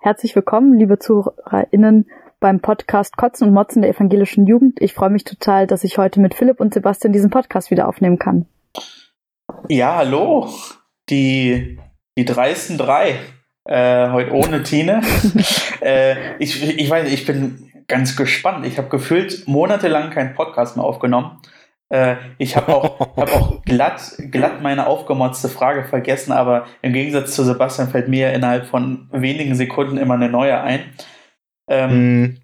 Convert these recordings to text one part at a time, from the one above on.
Herzlich willkommen, liebe ZuhörerInnen, beim Podcast Kotzen und Motzen der evangelischen Jugend. Ich freue mich total, dass ich heute mit Philipp und Sebastian diesen Podcast wieder aufnehmen kann. Ja, hallo, die, die dreisten drei. Äh, heute ohne Tine. äh, ich, ich weiß, ich bin ganz gespannt. Ich habe gefühlt monatelang keinen Podcast mehr aufgenommen. Äh, ich habe auch, hab auch glatt, glatt meine aufgemotzte Frage vergessen, aber im Gegensatz zu Sebastian fällt mir innerhalb von wenigen Sekunden immer eine neue ein. Ähm, mm.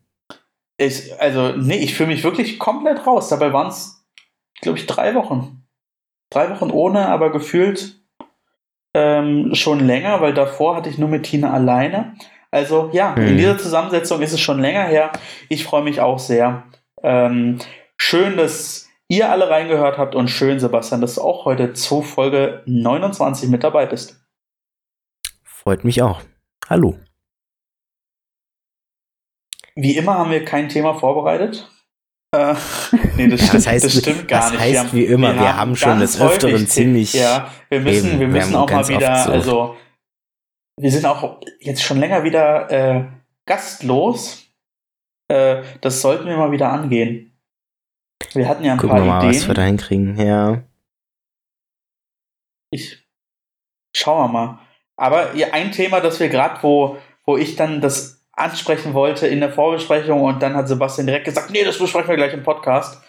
ich, also, nee, ich fühle mich wirklich komplett raus. Dabei waren es, glaube ich, drei Wochen. Drei Wochen ohne, aber gefühlt ähm, schon länger, weil davor hatte ich nur mit Tina alleine. Also ja, mm. in hm. dieser Zusammensetzung ist es schon länger her. Ich freue mich auch sehr. Ähm, schön, dass ihr alle reingehört habt und schön, Sebastian, dass du auch heute zu Folge 29 mit dabei bist. Freut mich auch. Hallo. Wie immer haben wir kein Thema vorbereitet. Äh, nee, das, ja, das, heißt, das stimmt gar das nicht. heißt haben, wie immer, wir, wir haben, schon des Öfteren ziemlich. Ja, wir müssen, eben, wir müssen wir auch mal wieder, so. also wir sind auch jetzt schon länger wieder äh, gastlos. Äh, das sollten wir mal wieder angehen. Wir hatten ja ein Gucken paar wir mal, Ideen. was wir da hinkriegen, ja. Ich schauen wir mal. Aber ein Thema, das wir gerade, wo, wo ich dann das ansprechen wollte in der Vorbesprechung und dann hat Sebastian direkt gesagt, nee, das besprechen wir gleich im Podcast.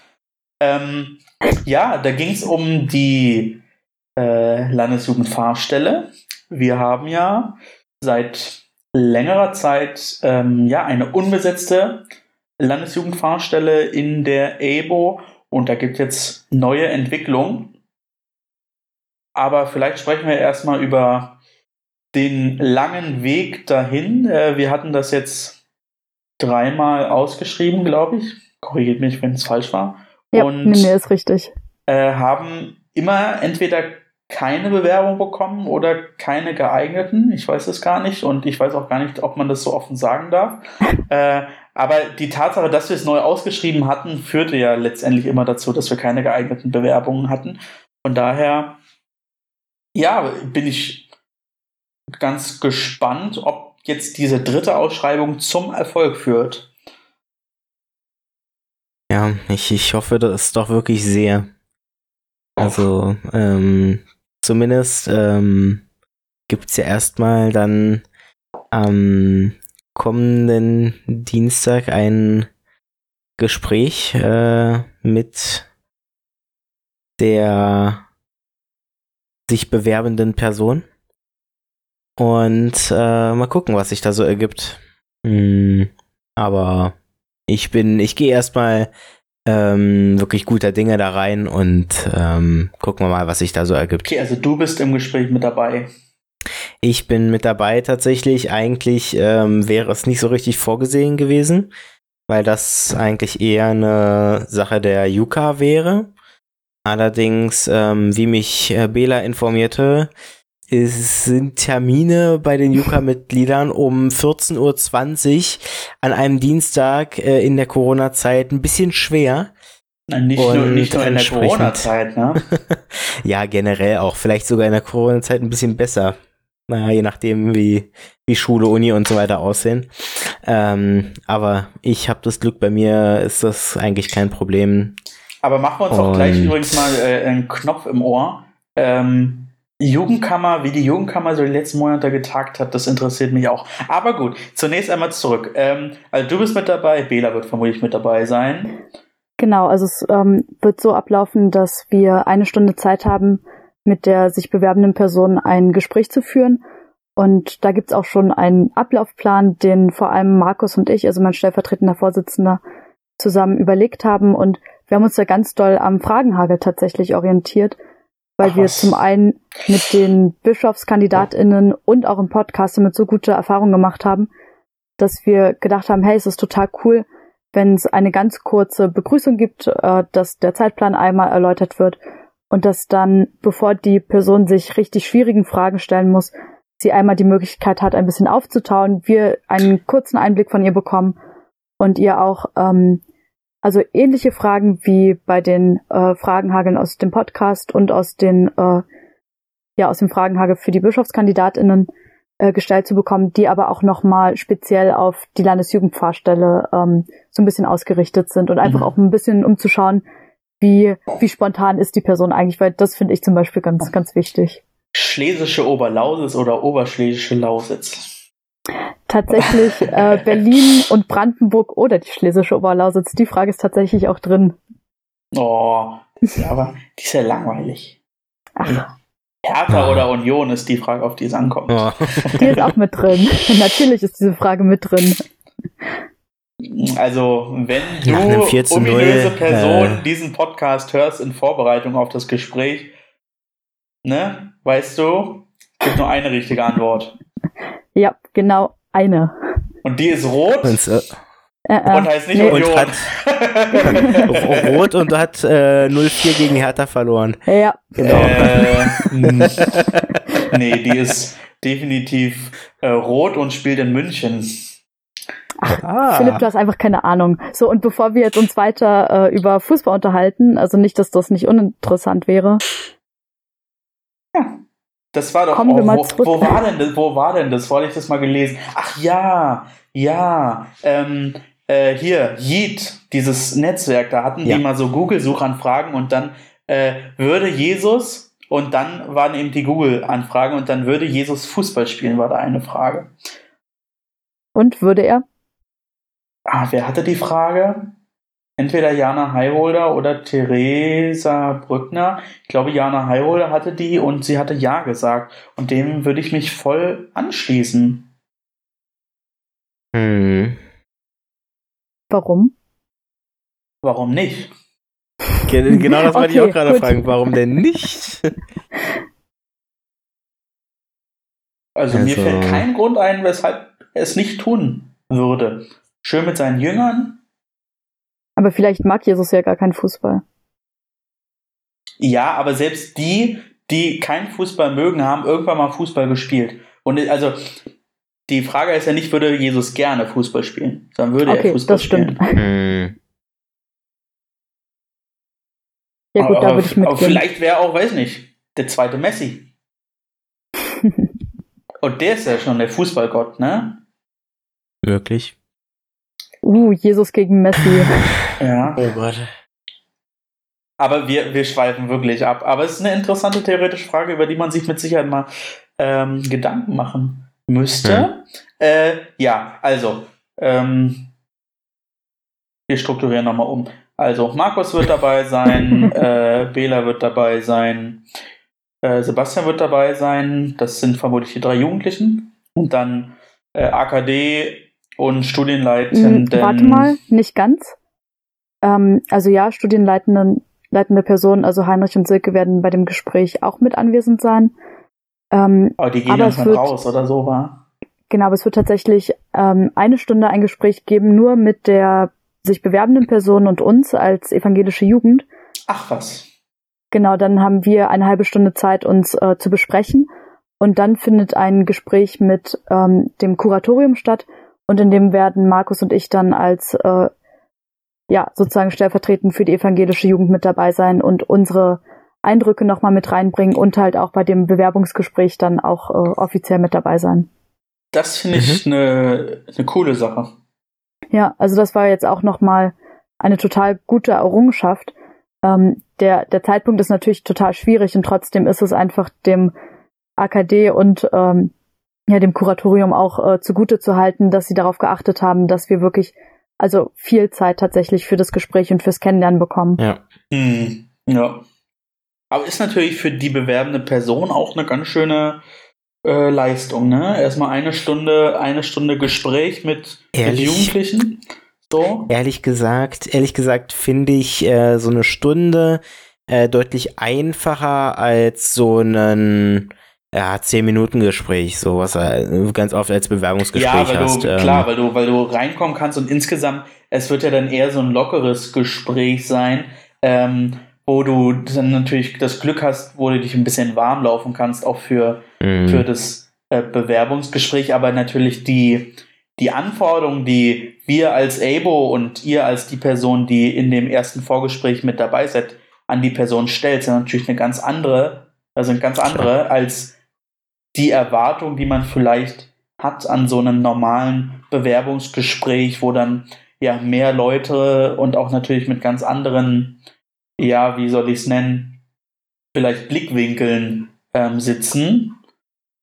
Ähm, ja, da ging es um die äh, Landesjugendfahrstelle. Wir haben ja seit längerer Zeit ähm, ja eine unbesetzte Landesjugendfahrstelle in der EBO und da gibt es jetzt neue Entwicklungen. Aber vielleicht sprechen wir erstmal über den langen Weg dahin. Äh, wir hatten das jetzt dreimal ausgeschrieben, glaube ich. Korrigiert mich, wenn es falsch war. Ja, und nee, ist richtig. Äh, haben immer entweder keine Bewerbung bekommen oder keine geeigneten. Ich weiß es gar nicht und ich weiß auch gar nicht, ob man das so offen sagen darf. äh, aber die Tatsache, dass wir es neu ausgeschrieben hatten, führte ja letztendlich immer dazu, dass wir keine geeigneten Bewerbungen hatten. Von daher, ja, bin ich ganz gespannt, ob jetzt diese dritte Ausschreibung zum Erfolg führt. Ja, ich, ich hoffe das doch wirklich sehr. Also, ähm, zumindest ähm, gibt es ja erstmal dann am kommenden Dienstag ein Gespräch äh, mit der sich bewerbenden Person. Und äh, mal gucken, was sich da so ergibt. Hm, aber ich bin, ich gehe erstmal ähm, wirklich guter Dinge da rein und ähm, gucken wir mal, was sich da so ergibt. Okay, also du bist im Gespräch mit dabei. Ich bin mit dabei tatsächlich. Eigentlich ähm, wäre es nicht so richtig vorgesehen gewesen, weil das eigentlich eher eine Sache der Yuka wäre. Allerdings, ähm, wie mich äh, Bela informierte, es sind Termine bei den Yuka-Mitgliedern um 14.20 Uhr an einem Dienstag äh, in der Corona-Zeit ein bisschen schwer. Nicht nur, nicht nur in der Corona-Zeit, ne? ja, generell auch. Vielleicht sogar in der Corona-Zeit ein bisschen besser. Naja, je nachdem, wie, wie Schule, Uni und so weiter aussehen. Ähm, aber ich habe das Glück, bei mir ist das eigentlich kein Problem. Aber machen wir uns und auch gleich übrigens mal äh, einen Knopf im Ohr. Ähm, Jugendkammer, wie die Jugendkammer so die letzten Monate getagt hat, das interessiert mich auch. Aber gut, zunächst einmal zurück. Ähm, also du bist mit dabei, Bela wird vermutlich mit dabei sein. Genau, also es ähm, wird so ablaufen, dass wir eine Stunde Zeit haben, mit der sich bewerbenden Person ein Gespräch zu führen. Und da gibt's auch schon einen Ablaufplan, den vor allem Markus und ich, also mein stellvertretender Vorsitzender, zusammen überlegt haben. Und wir haben uns da ganz doll am Fragenhagel tatsächlich orientiert weil Ach, wir zum einen mit den Bischofskandidatinnen und auch im Podcast damit so gute Erfahrungen gemacht haben, dass wir gedacht haben, hey, es ist total cool, wenn es eine ganz kurze Begrüßung gibt, äh, dass der Zeitplan einmal erläutert wird und dass dann, bevor die Person sich richtig schwierigen Fragen stellen muss, sie einmal die Möglichkeit hat, ein bisschen aufzutauen, wir einen kurzen Einblick von ihr bekommen und ihr auch ähm, also ähnliche Fragen wie bei den äh, Fragenhageln aus dem Podcast und aus den äh, ja aus dem Fragenhagel für die Bischofskandidatinnen äh, gestellt zu bekommen, die aber auch nochmal speziell auf die Landesjugendpfarrstelle ähm, so ein bisschen ausgerichtet sind und einfach mhm. auch ein bisschen umzuschauen, wie, wie spontan ist die Person eigentlich, weil das finde ich zum Beispiel ganz, ganz wichtig. Schlesische Oberlausitz oder Oberschlesische Lausitz? Tatsächlich äh, Berlin und Brandenburg oder die Schlesische Oberlausitz. Die Frage ist tatsächlich auch drin. Oh, ja, aber die ist ja langweilig. Ach. Hertha oder Union ist die Frage, auf die es ankommt. Ja. Die ist auch mit drin. Natürlich ist diese Frage mit drin. Also, wenn du, ominöse Person, äh, diesen Podcast hörst in Vorbereitung auf das Gespräch, ne, weißt du, gibt nur eine richtige Antwort. Ja, genau eine. Und die ist rot. Und, äh, äh, und heißt nicht nee. Union. Und hat, rot und hat äh, 0-4 gegen Hertha verloren. Ja. Genau. Äh, nee, die ist definitiv äh, rot und spielt in München. Ach, ah. Philipp, du hast einfach keine Ahnung. So, und bevor wir jetzt uns weiter äh, über Fußball unterhalten, also nicht, dass das nicht uninteressant wäre. Ja. Das war doch, Kommen oh, wo, wo, war denn das? Wo war denn das? Wollte ich das mal gelesen? Ach ja, ja. Ähm, äh, hier, Yeet, dieses Netzwerk, da hatten ja. die mal so Google-Suchanfragen und dann äh, würde Jesus und dann waren eben die Google-Anfragen und dann würde Jesus Fußball spielen, war da eine Frage. Und würde er? Ah, wer hatte die Frage? Entweder Jana Highholder oder Theresa Brückner. Ich glaube, Jana Highholder hatte die und sie hatte Ja gesagt. Und dem würde ich mich voll anschließen. Hm. Warum? Warum nicht? Genau das wollte okay, ich auch gerade fragen. Warum denn nicht? Also, also, mir fällt kein Grund ein, weshalb er es nicht tun würde. Schön mit seinen Jüngern. Aber vielleicht mag Jesus ja gar keinen Fußball. Ja, aber selbst die, die keinen Fußball mögen, haben irgendwann mal Fußball gespielt. Und also die Frage ist ja nicht, würde Jesus gerne Fußball spielen, sondern würde okay, er Fußball das stimmt. spielen. Ja gut, aber, da würde ich mitgehen. Aber vielleicht wäre auch, weiß nicht, der zweite Messi. Und der ist ja schon der Fußballgott, ne? Wirklich? Uh, Jesus gegen Messi. ja. Oh Gott. Aber wir, wir schweifen wirklich ab. Aber es ist eine interessante theoretische Frage, über die man sich mit Sicherheit mal ähm, Gedanken machen müsste. Ja, äh, ja also, ähm, wir strukturieren nochmal um. Also, Markus wird dabei sein, äh, Bela wird dabei sein, äh, Sebastian wird dabei sein. Das sind vermutlich die drei Jugendlichen. Und dann äh, AKD und Studienleitenden. Hm, warte mal, nicht ganz. Ähm, also ja, Studienleitende leitende Personen, also Heinrich und Silke, werden bei dem Gespräch auch mit anwesend sein. Ähm, aber die gehen aber dann wird, raus oder so, war? Genau, aber es wird tatsächlich ähm, eine Stunde ein Gespräch geben, nur mit der sich bewerbenden Person und uns als evangelische Jugend. Ach was. Genau, dann haben wir eine halbe Stunde Zeit, uns äh, zu besprechen. Und dann findet ein Gespräch mit ähm, dem Kuratorium statt. Und in dem werden Markus und ich dann als äh, ja sozusagen stellvertretend für die evangelische Jugend mit dabei sein und unsere Eindrücke nochmal mit reinbringen und halt auch bei dem Bewerbungsgespräch dann auch äh, offiziell mit dabei sein. Das finde ich eine mhm. ne coole Sache. Ja, also das war jetzt auch nochmal eine total gute Errungenschaft. Ähm, der, der Zeitpunkt ist natürlich total schwierig und trotzdem ist es einfach dem AKD und ähm, ja, dem Kuratorium auch äh, zugute zu halten, dass sie darauf geachtet haben, dass wir wirklich also viel Zeit tatsächlich für das Gespräch und fürs Kennenlernen bekommen. Ja. Hm, ja. Aber ist natürlich für die bewerbende Person auch eine ganz schöne äh, Leistung, ne? Erstmal eine Stunde, eine Stunde Gespräch mit, mit Jugendlichen. So. Ehrlich gesagt, ehrlich gesagt finde ich äh, so eine Stunde äh, deutlich einfacher als so einen ja, zehn Minuten Gespräch, so was du ganz oft als Bewerbungsgespräch ja, weil hast. Du, ähm. Klar, weil du, weil du reinkommen kannst und insgesamt, es wird ja dann eher so ein lockeres Gespräch sein, ähm, wo du dann natürlich das Glück hast, wo du dich ein bisschen warm laufen kannst, auch für, mhm. für das äh, Bewerbungsgespräch, aber natürlich die, die Anforderungen, die wir als ABO und ihr als die Person, die in dem ersten Vorgespräch mit dabei seid, an die Person stellt, sind natürlich eine ganz andere, sind ganz andere als die Erwartung, die man vielleicht hat an so einem normalen Bewerbungsgespräch, wo dann ja mehr Leute und auch natürlich mit ganz anderen, ja, wie soll ich es nennen, vielleicht Blickwinkeln ähm, sitzen.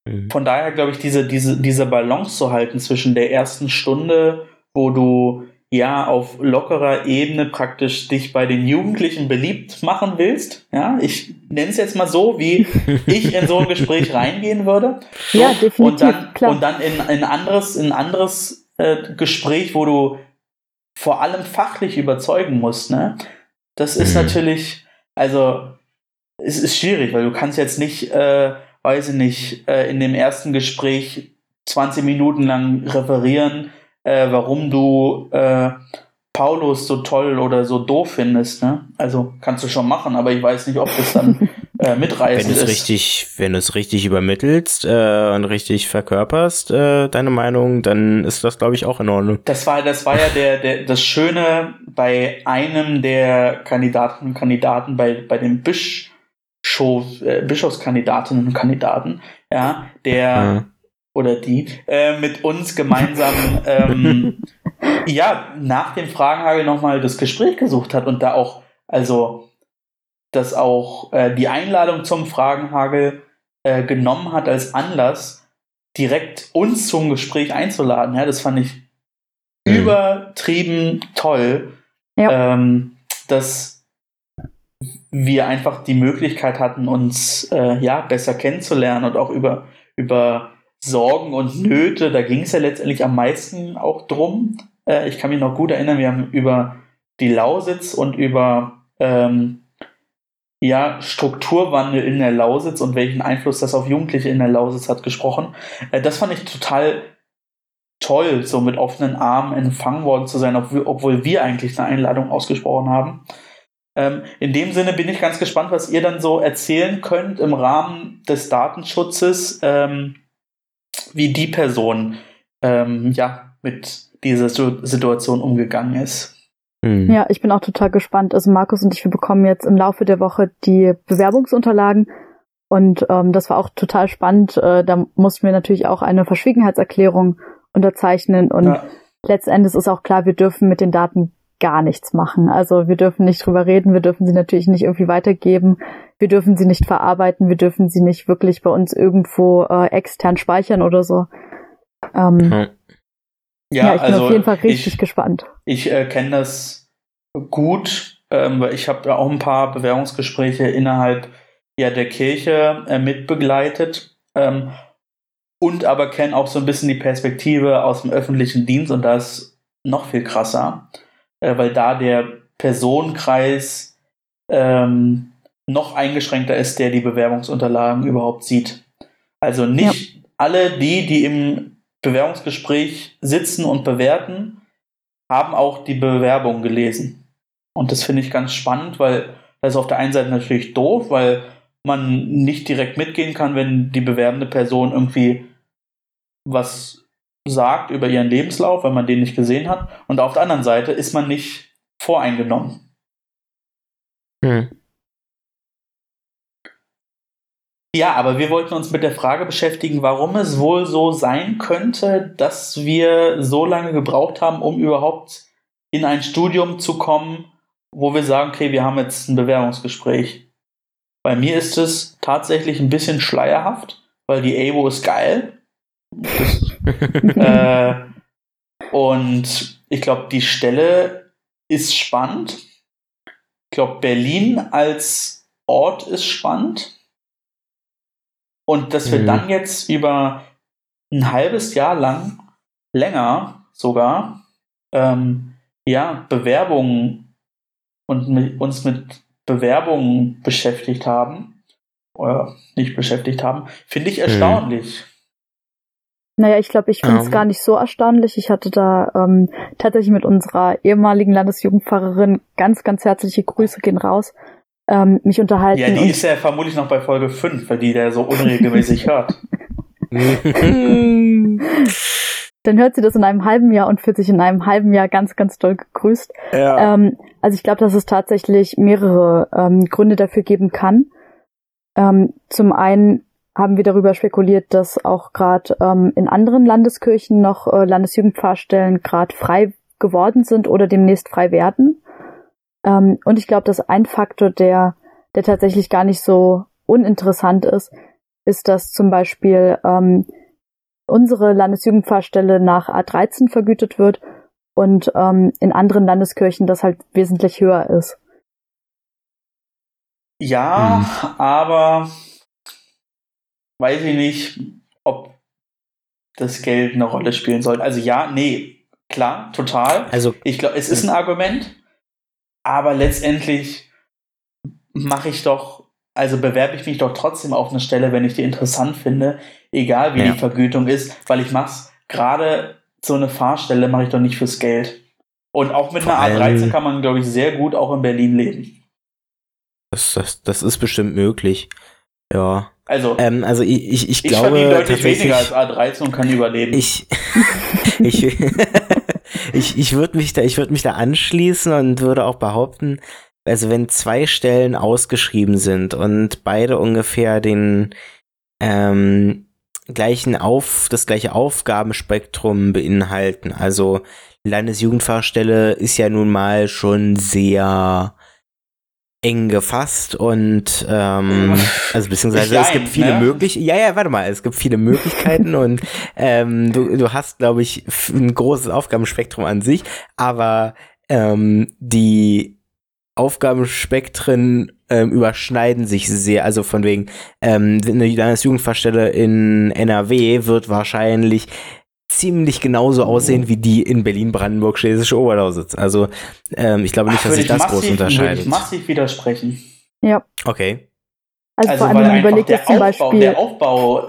Mhm. Von daher glaube ich, diese, diese, diese Balance zu halten zwischen der ersten Stunde, wo du ja auf lockerer Ebene praktisch dich bei den Jugendlichen beliebt machen willst. Ja, ich nenne es jetzt mal so, wie ich in so ein Gespräch reingehen würde. So, ja, definitiv. Und dann, klar. Und dann in ein anderes, in anderes äh, Gespräch, wo du vor allem fachlich überzeugen musst. Ne? Das ist mhm. natürlich, also es ist schwierig, weil du kannst jetzt nicht, äh, weiß ich nicht, äh, in dem ersten Gespräch 20 Minuten lang referieren, äh, warum du äh, Paulus so toll oder so doof findest. Ne? Also kannst du schon machen, aber ich weiß nicht, ob das dann äh, mitreißt. Wenn du es richtig, wenn du es richtig übermittelst äh, und richtig verkörperst, äh, deine Meinung, dann ist das, glaube ich, auch in Ordnung. Das war, das war ja der, der, das Schöne bei einem der Kandidaten und Kandidaten bei, bei den Bischof, äh, Bischofskandidatinnen und Kandidaten, ja, der ja oder die äh, mit uns gemeinsam ähm, ja nach dem Fragenhagel nochmal das Gespräch gesucht hat und da auch also dass auch äh, die Einladung zum Fragenhagel äh, genommen hat als Anlass direkt uns zum Gespräch einzuladen ja das fand ich mhm. übertrieben toll ja. ähm, dass wir einfach die Möglichkeit hatten uns äh, ja besser kennenzulernen und auch über über Sorgen und Nöte, da ging es ja letztendlich am meisten auch drum. Äh, ich kann mich noch gut erinnern, wir haben über die Lausitz und über ähm, ja, Strukturwandel in der Lausitz und welchen Einfluss das auf Jugendliche in der Lausitz hat gesprochen. Äh, das fand ich total toll, so mit offenen Armen empfangen worden zu sein, obwohl wir eigentlich eine Einladung ausgesprochen haben. Ähm, in dem Sinne bin ich ganz gespannt, was ihr dann so erzählen könnt im Rahmen des Datenschutzes. Ähm, wie die Person ähm, ja mit dieser Situation umgegangen ist. Hm. Ja, ich bin auch total gespannt. Also Markus und ich, wir bekommen jetzt im Laufe der Woche die Bewerbungsunterlagen und ähm, das war auch total spannend. Äh, da mussten wir natürlich auch eine Verschwiegenheitserklärung unterzeichnen und ja. letztendlich ist auch klar, wir dürfen mit den Daten gar nichts machen. Also wir dürfen nicht drüber reden, wir dürfen sie natürlich nicht irgendwie weitergeben, wir dürfen sie nicht verarbeiten, wir dürfen sie nicht wirklich bei uns irgendwo äh, extern speichern oder so. Ähm, hm. ja, ja, ich bin also auf jeden Fall richtig ich, gespannt. Ich äh, kenne das gut, ähm, weil ich habe ja auch ein paar Bewerbungsgespräche innerhalb ja, der Kirche äh, mitbegleitet ähm, und aber kenne auch so ein bisschen die Perspektive aus dem öffentlichen Dienst und da ist noch viel krasser äh, weil da der Personenkreis ähm, noch eingeschränkter ist, der die Bewerbungsunterlagen überhaupt sieht. Also nicht ja. alle die, die im Bewerbungsgespräch sitzen und bewerten, haben auch die Bewerbung gelesen. Und das finde ich ganz spannend, weil das ist auf der einen Seite natürlich doof, weil man nicht direkt mitgehen kann, wenn die bewerbende Person irgendwie was sagt über ihren Lebenslauf, wenn man den nicht gesehen hat. Und auf der anderen Seite ist man nicht voreingenommen. Hm. Ja, aber wir wollten uns mit der Frage beschäftigen, warum es wohl so sein könnte, dass wir so lange gebraucht haben, um überhaupt in ein Studium zu kommen, wo wir sagen, okay, wir haben jetzt ein Bewerbungsgespräch. Bei mir ist es tatsächlich ein bisschen schleierhaft, weil die AWO ist geil. Äh, und ich glaube, die Stelle ist spannend. Ich glaube, Berlin als Ort ist spannend. Und dass wir mhm. dann jetzt über ein halbes Jahr lang, länger sogar, ähm, ja, Bewerbungen und mit, uns mit Bewerbungen beschäftigt haben, oder nicht beschäftigt haben, finde ich mhm. Naja, ich glaube, ich finde es um. gar nicht so erstaunlich. Ich hatte da ähm, tatsächlich mit unserer ehemaligen Landesjugendpfarrerin ganz, ganz herzliche Grüße gehen raus, ähm, mich unterhalten. Ja, die ist ja vermutlich noch bei Folge 5, weil die der so unregelmäßig hört. Dann hört sie das in einem halben Jahr und fühlt sich in einem halben Jahr ganz, ganz doll gegrüßt. Ja. Ähm, also ich glaube, dass es tatsächlich mehrere ähm, Gründe dafür geben kann. Ähm, zum einen haben wir darüber spekuliert, dass auch gerade ähm, in anderen Landeskirchen noch äh, Landesjugendpfarrstellen gerade frei geworden sind oder demnächst frei werden. Ähm, und ich glaube, dass ein Faktor, der, der tatsächlich gar nicht so uninteressant ist, ist, dass zum Beispiel ähm, unsere Landesjugendpfarrstelle nach A13 vergütet wird und ähm, in anderen Landeskirchen das halt wesentlich höher ist. Ja, hm. aber weiß ich nicht, ob das Geld eine Rolle spielen soll. Also ja, nee, klar, total. Also ich glaube, es ist ein Argument, aber letztendlich mache ich doch, also bewerbe ich mich doch trotzdem auf eine Stelle, wenn ich die interessant finde, egal wie ja. die Vergütung ist, weil ich mach's gerade so eine Fahrstelle mache ich doch nicht fürs Geld. Und auch mit Vor einer A13 kann man, glaube ich, sehr gut auch in Berlin leben. Das, das, das ist bestimmt möglich. Ja. Also, ähm, also ich, ich, ich, glaube. Ich deutlich weniger als A13 und kann überleben. Ich, ich, ich, ich würde mich da, ich würde mich da anschließen und würde auch behaupten, also wenn zwei Stellen ausgeschrieben sind und beide ungefähr den ähm, gleichen auf, das gleiche Aufgabenspektrum beinhalten, also Landesjugendfahrstelle ist ja nun mal schon sehr eng gefasst und ähm, also beziehungsweise es gibt viele ne? Möglichkeiten. Ja, ja, warte mal, es gibt viele Möglichkeiten und ähm, du, du hast, glaube ich, ein großes Aufgabenspektrum an sich, aber ähm, die Aufgabenspektren ähm, überschneiden sich sehr. Also von wegen, ähm, eine Landesjugendfahrstelle in NRW wird wahrscheinlich ziemlich genauso aussehen wie die in Berlin-Brandenburg schlesische Oberlausitz. Also ähm, ich glaube nicht, Ach, dass sich das massiv, groß unterscheidet. Würde ich massiv widersprechen. Ja. Okay. Also, also vor allem, wenn man überlegt jetzt zum Aufbau, Beispiel. Der Aufbau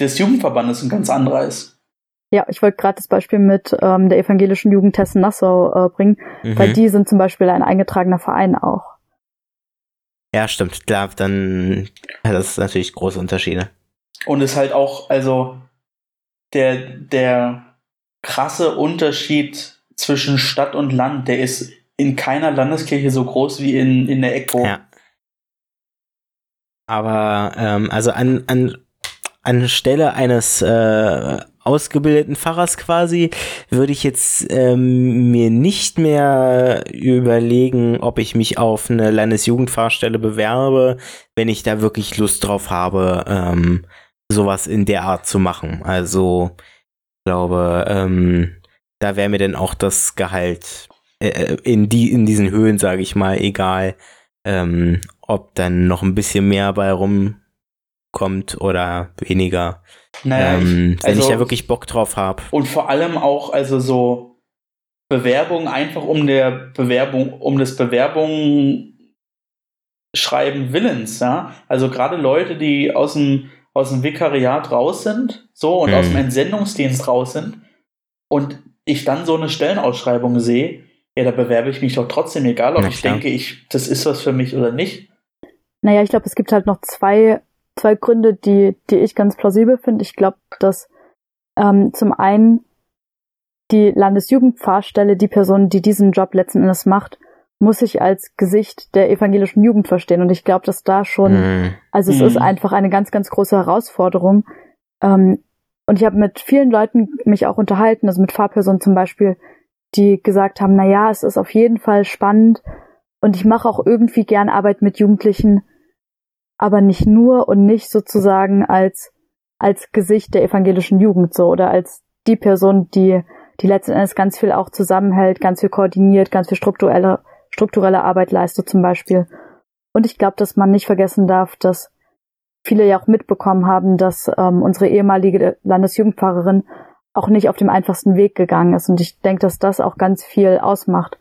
des Jugendverbandes ein ganz anderer ist. Ja, ich wollte gerade das Beispiel mit ähm, der evangelischen Jugend Hessen-Nassau äh, bringen, mhm. weil die sind zum Beispiel ein eingetragener Verein auch. Ja, stimmt. Klar, dann ja, das ist natürlich große Unterschiede. Und ist halt auch, also der, der krasse Unterschied zwischen Stadt und Land, der ist in keiner Landeskirche so groß wie in, in der ECO. Ja. Aber ähm, also an, an, an Stelle eines äh, ausgebildeten Pfarrers quasi, würde ich jetzt ähm, mir nicht mehr überlegen, ob ich mich auf eine Landesjugendfahrstelle bewerbe, wenn ich da wirklich Lust drauf habe, ähm, sowas in der Art zu machen. Also, ich glaube, ähm, da wäre mir dann auch das Gehalt äh, äh, in, die, in diesen Höhen, sage ich mal, egal, ähm, ob dann noch ein bisschen mehr bei rumkommt oder weniger. Naja, ähm, ich, also, wenn ich da also wirklich Bock drauf habe. Und vor allem auch, also so Bewerbungen einfach um der Bewerbung, um das Bewerbung schreiben Willens, ja. Also gerade Leute, die aus dem aus dem Vikariat raus sind, so und hm. aus dem Entsendungsdienst raus sind und ich dann so eine Stellenausschreibung sehe, ja, da bewerbe ich mich doch trotzdem, egal ob Na, ich klar. denke, ich, das ist was für mich oder nicht. Naja, ich glaube, es gibt halt noch zwei, zwei Gründe, die, die ich ganz plausibel finde. Ich glaube, dass ähm, zum einen die Landesjugendpfarrstelle, die Person, die diesen Job letzten Endes macht, muss ich als Gesicht der evangelischen Jugend verstehen. Und ich glaube, dass da schon, mm. also es mm. ist einfach eine ganz, ganz große Herausforderung. Ähm, und ich habe mit vielen Leuten mich auch unterhalten, also mit Fahrpersonen zum Beispiel, die gesagt haben, na ja, es ist auf jeden Fall spannend und ich mache auch irgendwie gern Arbeit mit Jugendlichen, aber nicht nur und nicht sozusagen als als Gesicht der evangelischen Jugend so oder als die Person, die die letzten Endes ganz viel auch zusammenhält, ganz viel koordiniert, ganz viel strukturelle strukturelle Arbeit leistet zum Beispiel. Und ich glaube, dass man nicht vergessen darf, dass viele ja auch mitbekommen haben, dass ähm, unsere ehemalige Landesjugendpfarrerin auch nicht auf dem einfachsten Weg gegangen ist. Und ich denke, dass das auch ganz viel ausmacht,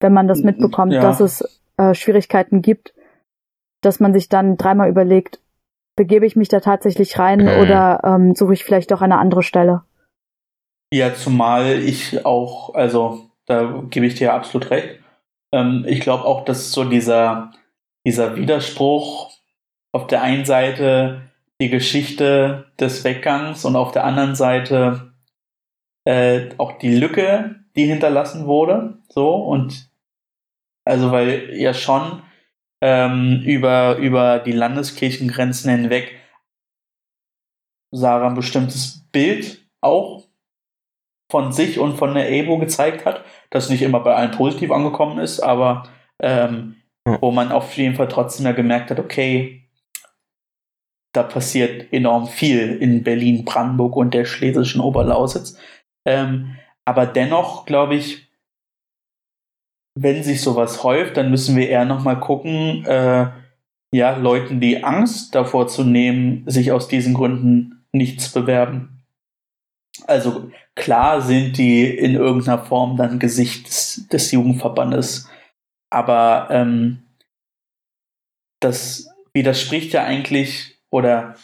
wenn man das mitbekommt, ja. dass es äh, Schwierigkeiten gibt, dass man sich dann dreimal überlegt, begebe ich mich da tatsächlich rein mhm. oder ähm, suche ich vielleicht doch eine andere Stelle? Ja, zumal ich auch, also da gebe ich dir absolut recht, ähm, ich glaube auch, dass so dieser, dieser Widerspruch auf der einen Seite die Geschichte des Weggangs und auf der anderen Seite äh, auch die Lücke, die hinterlassen wurde. So und also weil ja schon ähm, über, über die Landeskirchengrenzen hinweg Sarah ein bestimmtes Bild auch von sich und von der Abo gezeigt hat, das nicht immer bei allen positiv angekommen ist, aber ähm, wo man auf jeden Fall trotzdem ja gemerkt hat, okay, da passiert enorm viel in Berlin, Brandenburg und der schlesischen Oberlausitz. Ähm, aber dennoch, glaube ich, wenn sich sowas häuft, dann müssen wir eher nochmal gucken, äh, ja, Leuten die Angst davor zu nehmen, sich aus diesen Gründen nichts bewerben. Also klar sind die in irgendeiner Form dann Gesicht des, des Jugendverbandes, aber ähm, das widerspricht ja eigentlich oder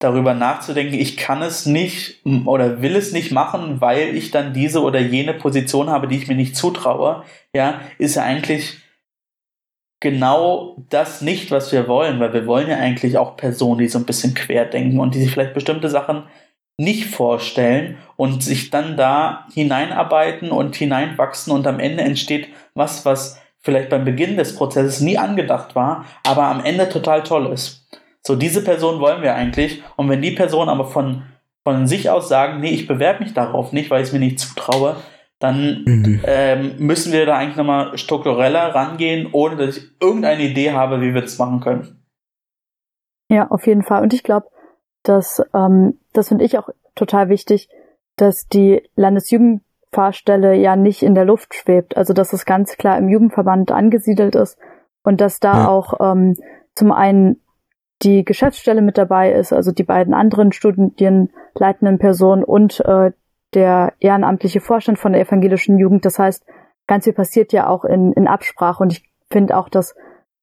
darüber nachzudenken, ich kann es nicht oder will es nicht machen, weil ich dann diese oder jene Position habe, die ich mir nicht zutraue, ja, ist ja eigentlich genau das nicht, was wir wollen, weil wir wollen ja eigentlich auch Personen, die so ein bisschen querdenken und die sich vielleicht bestimmte Sachen nicht vorstellen und sich dann da hineinarbeiten und hineinwachsen und am Ende entsteht was, was vielleicht beim Beginn des Prozesses nie angedacht war, aber am Ende total toll ist. So, diese Person wollen wir eigentlich. Und wenn die Person aber von, von sich aus sagen, nee, ich bewerbe mich darauf nicht, weil ich es mir nicht zutraue, dann mhm. ähm, müssen wir da eigentlich nochmal struktureller rangehen, ohne dass ich irgendeine Idee habe, wie wir das machen können. Ja, auf jeden Fall. Und ich glaube, dass ähm, das finde ich auch total wichtig, dass die Landesjugendfahrstelle ja nicht in der Luft schwebt. Also dass es ganz klar im Jugendverband angesiedelt ist und dass da ja. auch ähm, zum einen die Geschäftsstelle mit dabei ist, also die beiden anderen studienleitenden Personen und äh, der ehrenamtliche Vorstand von der evangelischen Jugend. Das heißt, ganz viel passiert ja auch in, in Absprache und ich finde auch, dass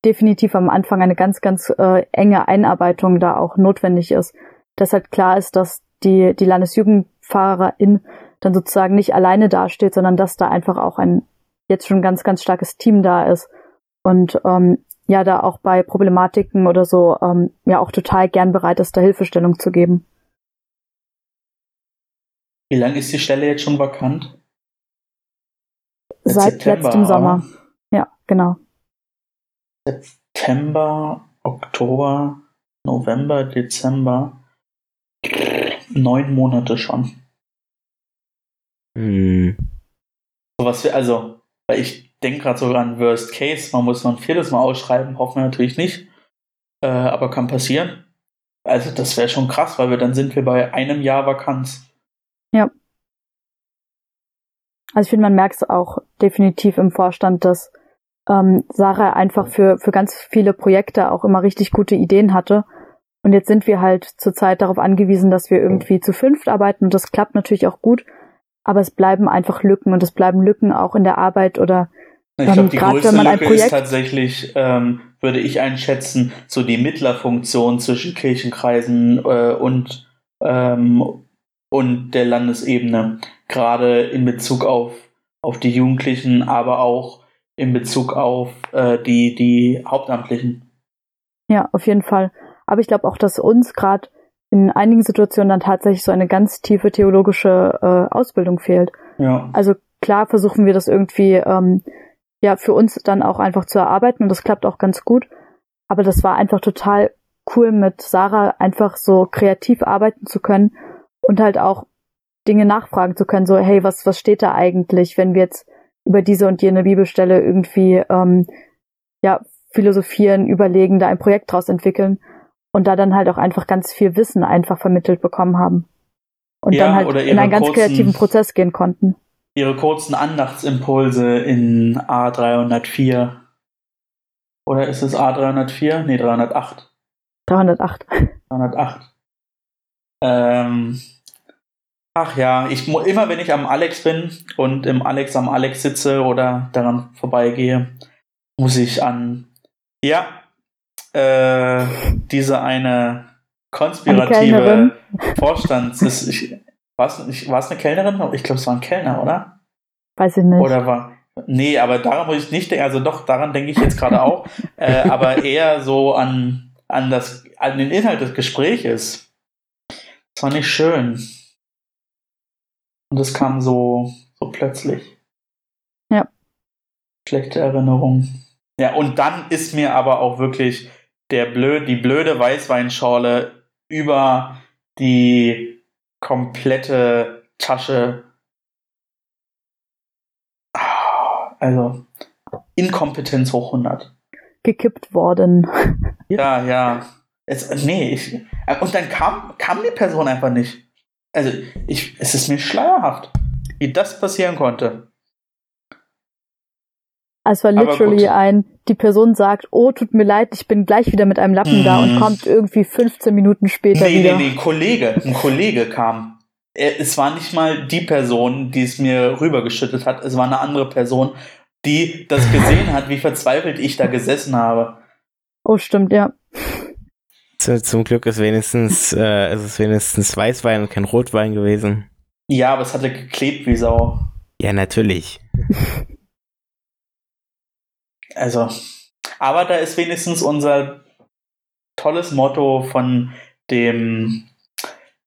definitiv am Anfang eine ganz, ganz äh, enge Einarbeitung da auch notwendig ist. Dass halt klar ist, dass die, die Landesjugendfahrerin dann sozusagen nicht alleine dasteht, sondern dass da einfach auch ein jetzt schon ganz, ganz starkes Team da ist. Und ähm, ja da auch bei Problematiken oder so ähm, ja auch total gern bereit ist, da Hilfestellung zu geben. Wie lange ist die Stelle jetzt schon vakant? Seit September, letztem Sommer. Ja, genau. September, Oktober, November, Dezember. Neun Monate schon. Hm. Was wir, also, weil ich denke gerade sogar an Worst Case. Man muss noch ein viertes Mal ausschreiben, hoffen wir natürlich nicht. Äh, aber kann passieren. Also das wäre schon krass, weil wir dann sind wir bei einem Jahr Vakanz. Ja. Also ich finde, man merkt es auch definitiv im Vorstand, dass ähm, Sarah einfach für, für ganz viele Projekte auch immer richtig gute Ideen hatte. Und jetzt sind wir halt zurzeit darauf angewiesen, dass wir irgendwie zu fünft arbeiten und das klappt natürlich auch gut. Aber es bleiben einfach Lücken und es bleiben Lücken auch in der Arbeit oder ich glaube, die größte Lücke Projekt ist tatsächlich, ähm, würde ich einschätzen, so die Mittlerfunktion zwischen Kirchenkreisen äh, und, ähm, und der Landesebene. Gerade in Bezug auf, auf die Jugendlichen, aber auch in Bezug auf äh, die, die Hauptamtlichen. Ja, auf jeden Fall. Aber ich glaube auch, dass uns gerade in einigen Situationen dann tatsächlich so eine ganz tiefe theologische äh, Ausbildung fehlt. Ja. Also klar versuchen wir das irgendwie ähm, ja für uns dann auch einfach zu erarbeiten und das klappt auch ganz gut. Aber das war einfach total cool mit Sarah einfach so kreativ arbeiten zu können und halt auch Dinge nachfragen zu können, so hey, was was steht da eigentlich, wenn wir jetzt über diese und jene Bibelstelle irgendwie ähm, ja philosophieren, überlegen, da ein Projekt draus entwickeln und da dann halt auch einfach ganz viel Wissen einfach vermittelt bekommen haben und ja, dann halt in einen ganz kreativen Prozess gehen konnten ihre kurzen Andachtsimpulse in A304. Oder ist es A304? Nee, 308. 308. 308. Ähm, ach ja, ich immer wenn ich am Alex bin und im Alex am Alex sitze oder daran vorbeigehe, muss ich an ja äh, diese eine konspirative Vorstands ich, war es eine Kellnerin? Ich glaube, es war ein Kellner, oder? Weiß ich nicht. Oder war. Nee, aber daran muss ich nicht denken, also doch, daran denke ich jetzt gerade auch, äh, aber eher so an, an, das, an den Inhalt des Gespräches. Das war nicht schön. Und das kam so, so plötzlich. Ja. Schlechte Erinnerung. Ja, und dann ist mir aber auch wirklich der blöd, die blöde Weißweinschorle über die komplette Tasche. Ah, Also, Inkompetenz hoch 100. Gekippt worden. Ja, ja. Es, nee, ich, und dann kam, kam die Person einfach nicht. Also, ich, es ist mir schleierhaft, wie das passieren konnte. Es war literally ein, die Person sagt, oh, tut mir leid, ich bin gleich wieder mit einem Lappen da und Mhm. kommt irgendwie 15 Minuten später Nee, nee, wieder. nee, ein Kollege, ein Kollege kam. Es war nicht mal die Person, die es mir rübergeschüttet hat, es war eine andere Person, die das gesehen hat, wie verzweifelt ich da gesessen habe. Oh, stimmt, ja. Zu- Zum Glück ist wenigstens, äh, es ist wenigstens Weißwein und kein Rotwein gewesen. Ja, aber es hatte geklebt wie Sau. Ja, natürlich. Also, aber da ist wenigstens unser tolles Motto von dem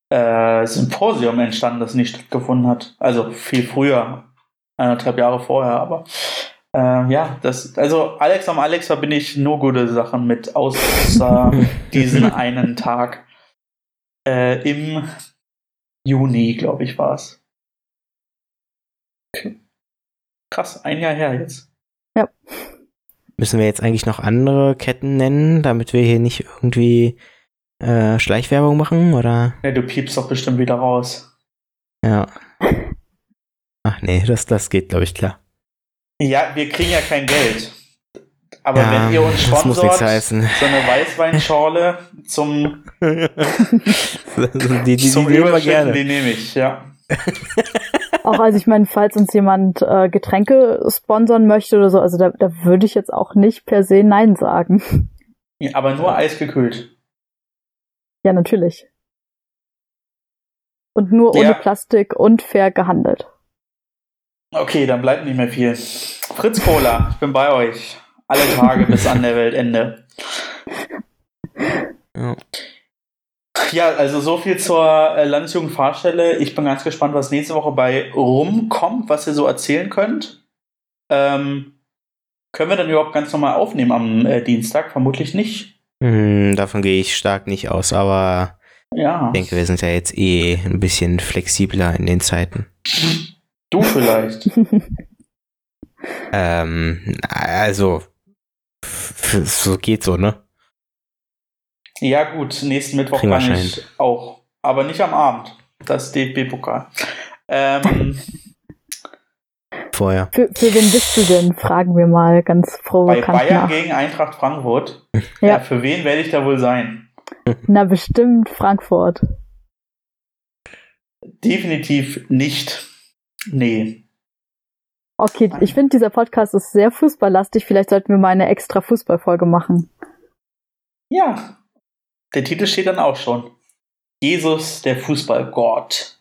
äh, Symposium entstanden, das nicht stattgefunden hat. Also viel früher, eineinhalb Jahre vorher, aber äh, ja, das, also Alex am Alex verbinde ich nur gute Sachen mit, außer diesen einen Tag. Äh, Im Juni, glaube ich, war es. Okay. Krass, ein Jahr her jetzt. Müssen wir jetzt eigentlich noch andere Ketten nennen, damit wir hier nicht irgendwie äh, Schleichwerbung machen, oder? Ja, du piepst doch bestimmt wieder raus. Ja. Ach nee, das, das geht, glaube ich, klar. Ja, wir kriegen ja kein Geld. Aber ja, wenn ihr uns das muss nichts sponsort, heißen. so eine Weißweinschorle zum, die, die, die, zum die nehmen wir Überschütten, gerne. die nehme ich, ja. Auch also ich meine, falls uns jemand äh, Getränke sponsern möchte oder so, also da, da würde ich jetzt auch nicht per se Nein sagen. Ja, Aber nur eisgekühlt. Ja, natürlich. Und nur ohne Ja. Plastik und fair gehandelt. Okay, dann bleibt nicht mehr viel. Fritz Cola, ich bin bei euch. Alle Tage bis an der Weltende. Ja. Ja, also so viel zur äh, Landesjugendfahrstelle. Ich bin ganz gespannt, was nächste Woche bei rumkommt, was ihr so erzählen könnt. Ähm, können wir dann überhaupt ganz normal aufnehmen am äh, Dienstag? Vermutlich nicht. Hm, davon gehe ich stark nicht aus, aber Ja. ich denke, wir sind ja jetzt eh ein bisschen flexibler in den Zeiten. Du vielleicht. Ähm, also, so geht so, ne? Ja, gut, nächsten Mittwoch Kriegen kann ich auch. Aber nicht am Abend. Das DFB-Pokal. Ähm, Vorher. Für, für wen bist du denn? Fragen wir mal ganz bei provokant Bayern nach. gegen Eintracht Frankfurt. Ja. Ja. für wen werde ich da wohl sein? Na, bestimmt Frankfurt. Definitiv nicht. Nee. Okay, ich finde, dieser Podcast ist sehr fußballlastig. Vielleicht sollten wir mal eine extra Fußballfolge machen. Ja. Der Titel steht dann auch schon. Jesus, der Fußballgott.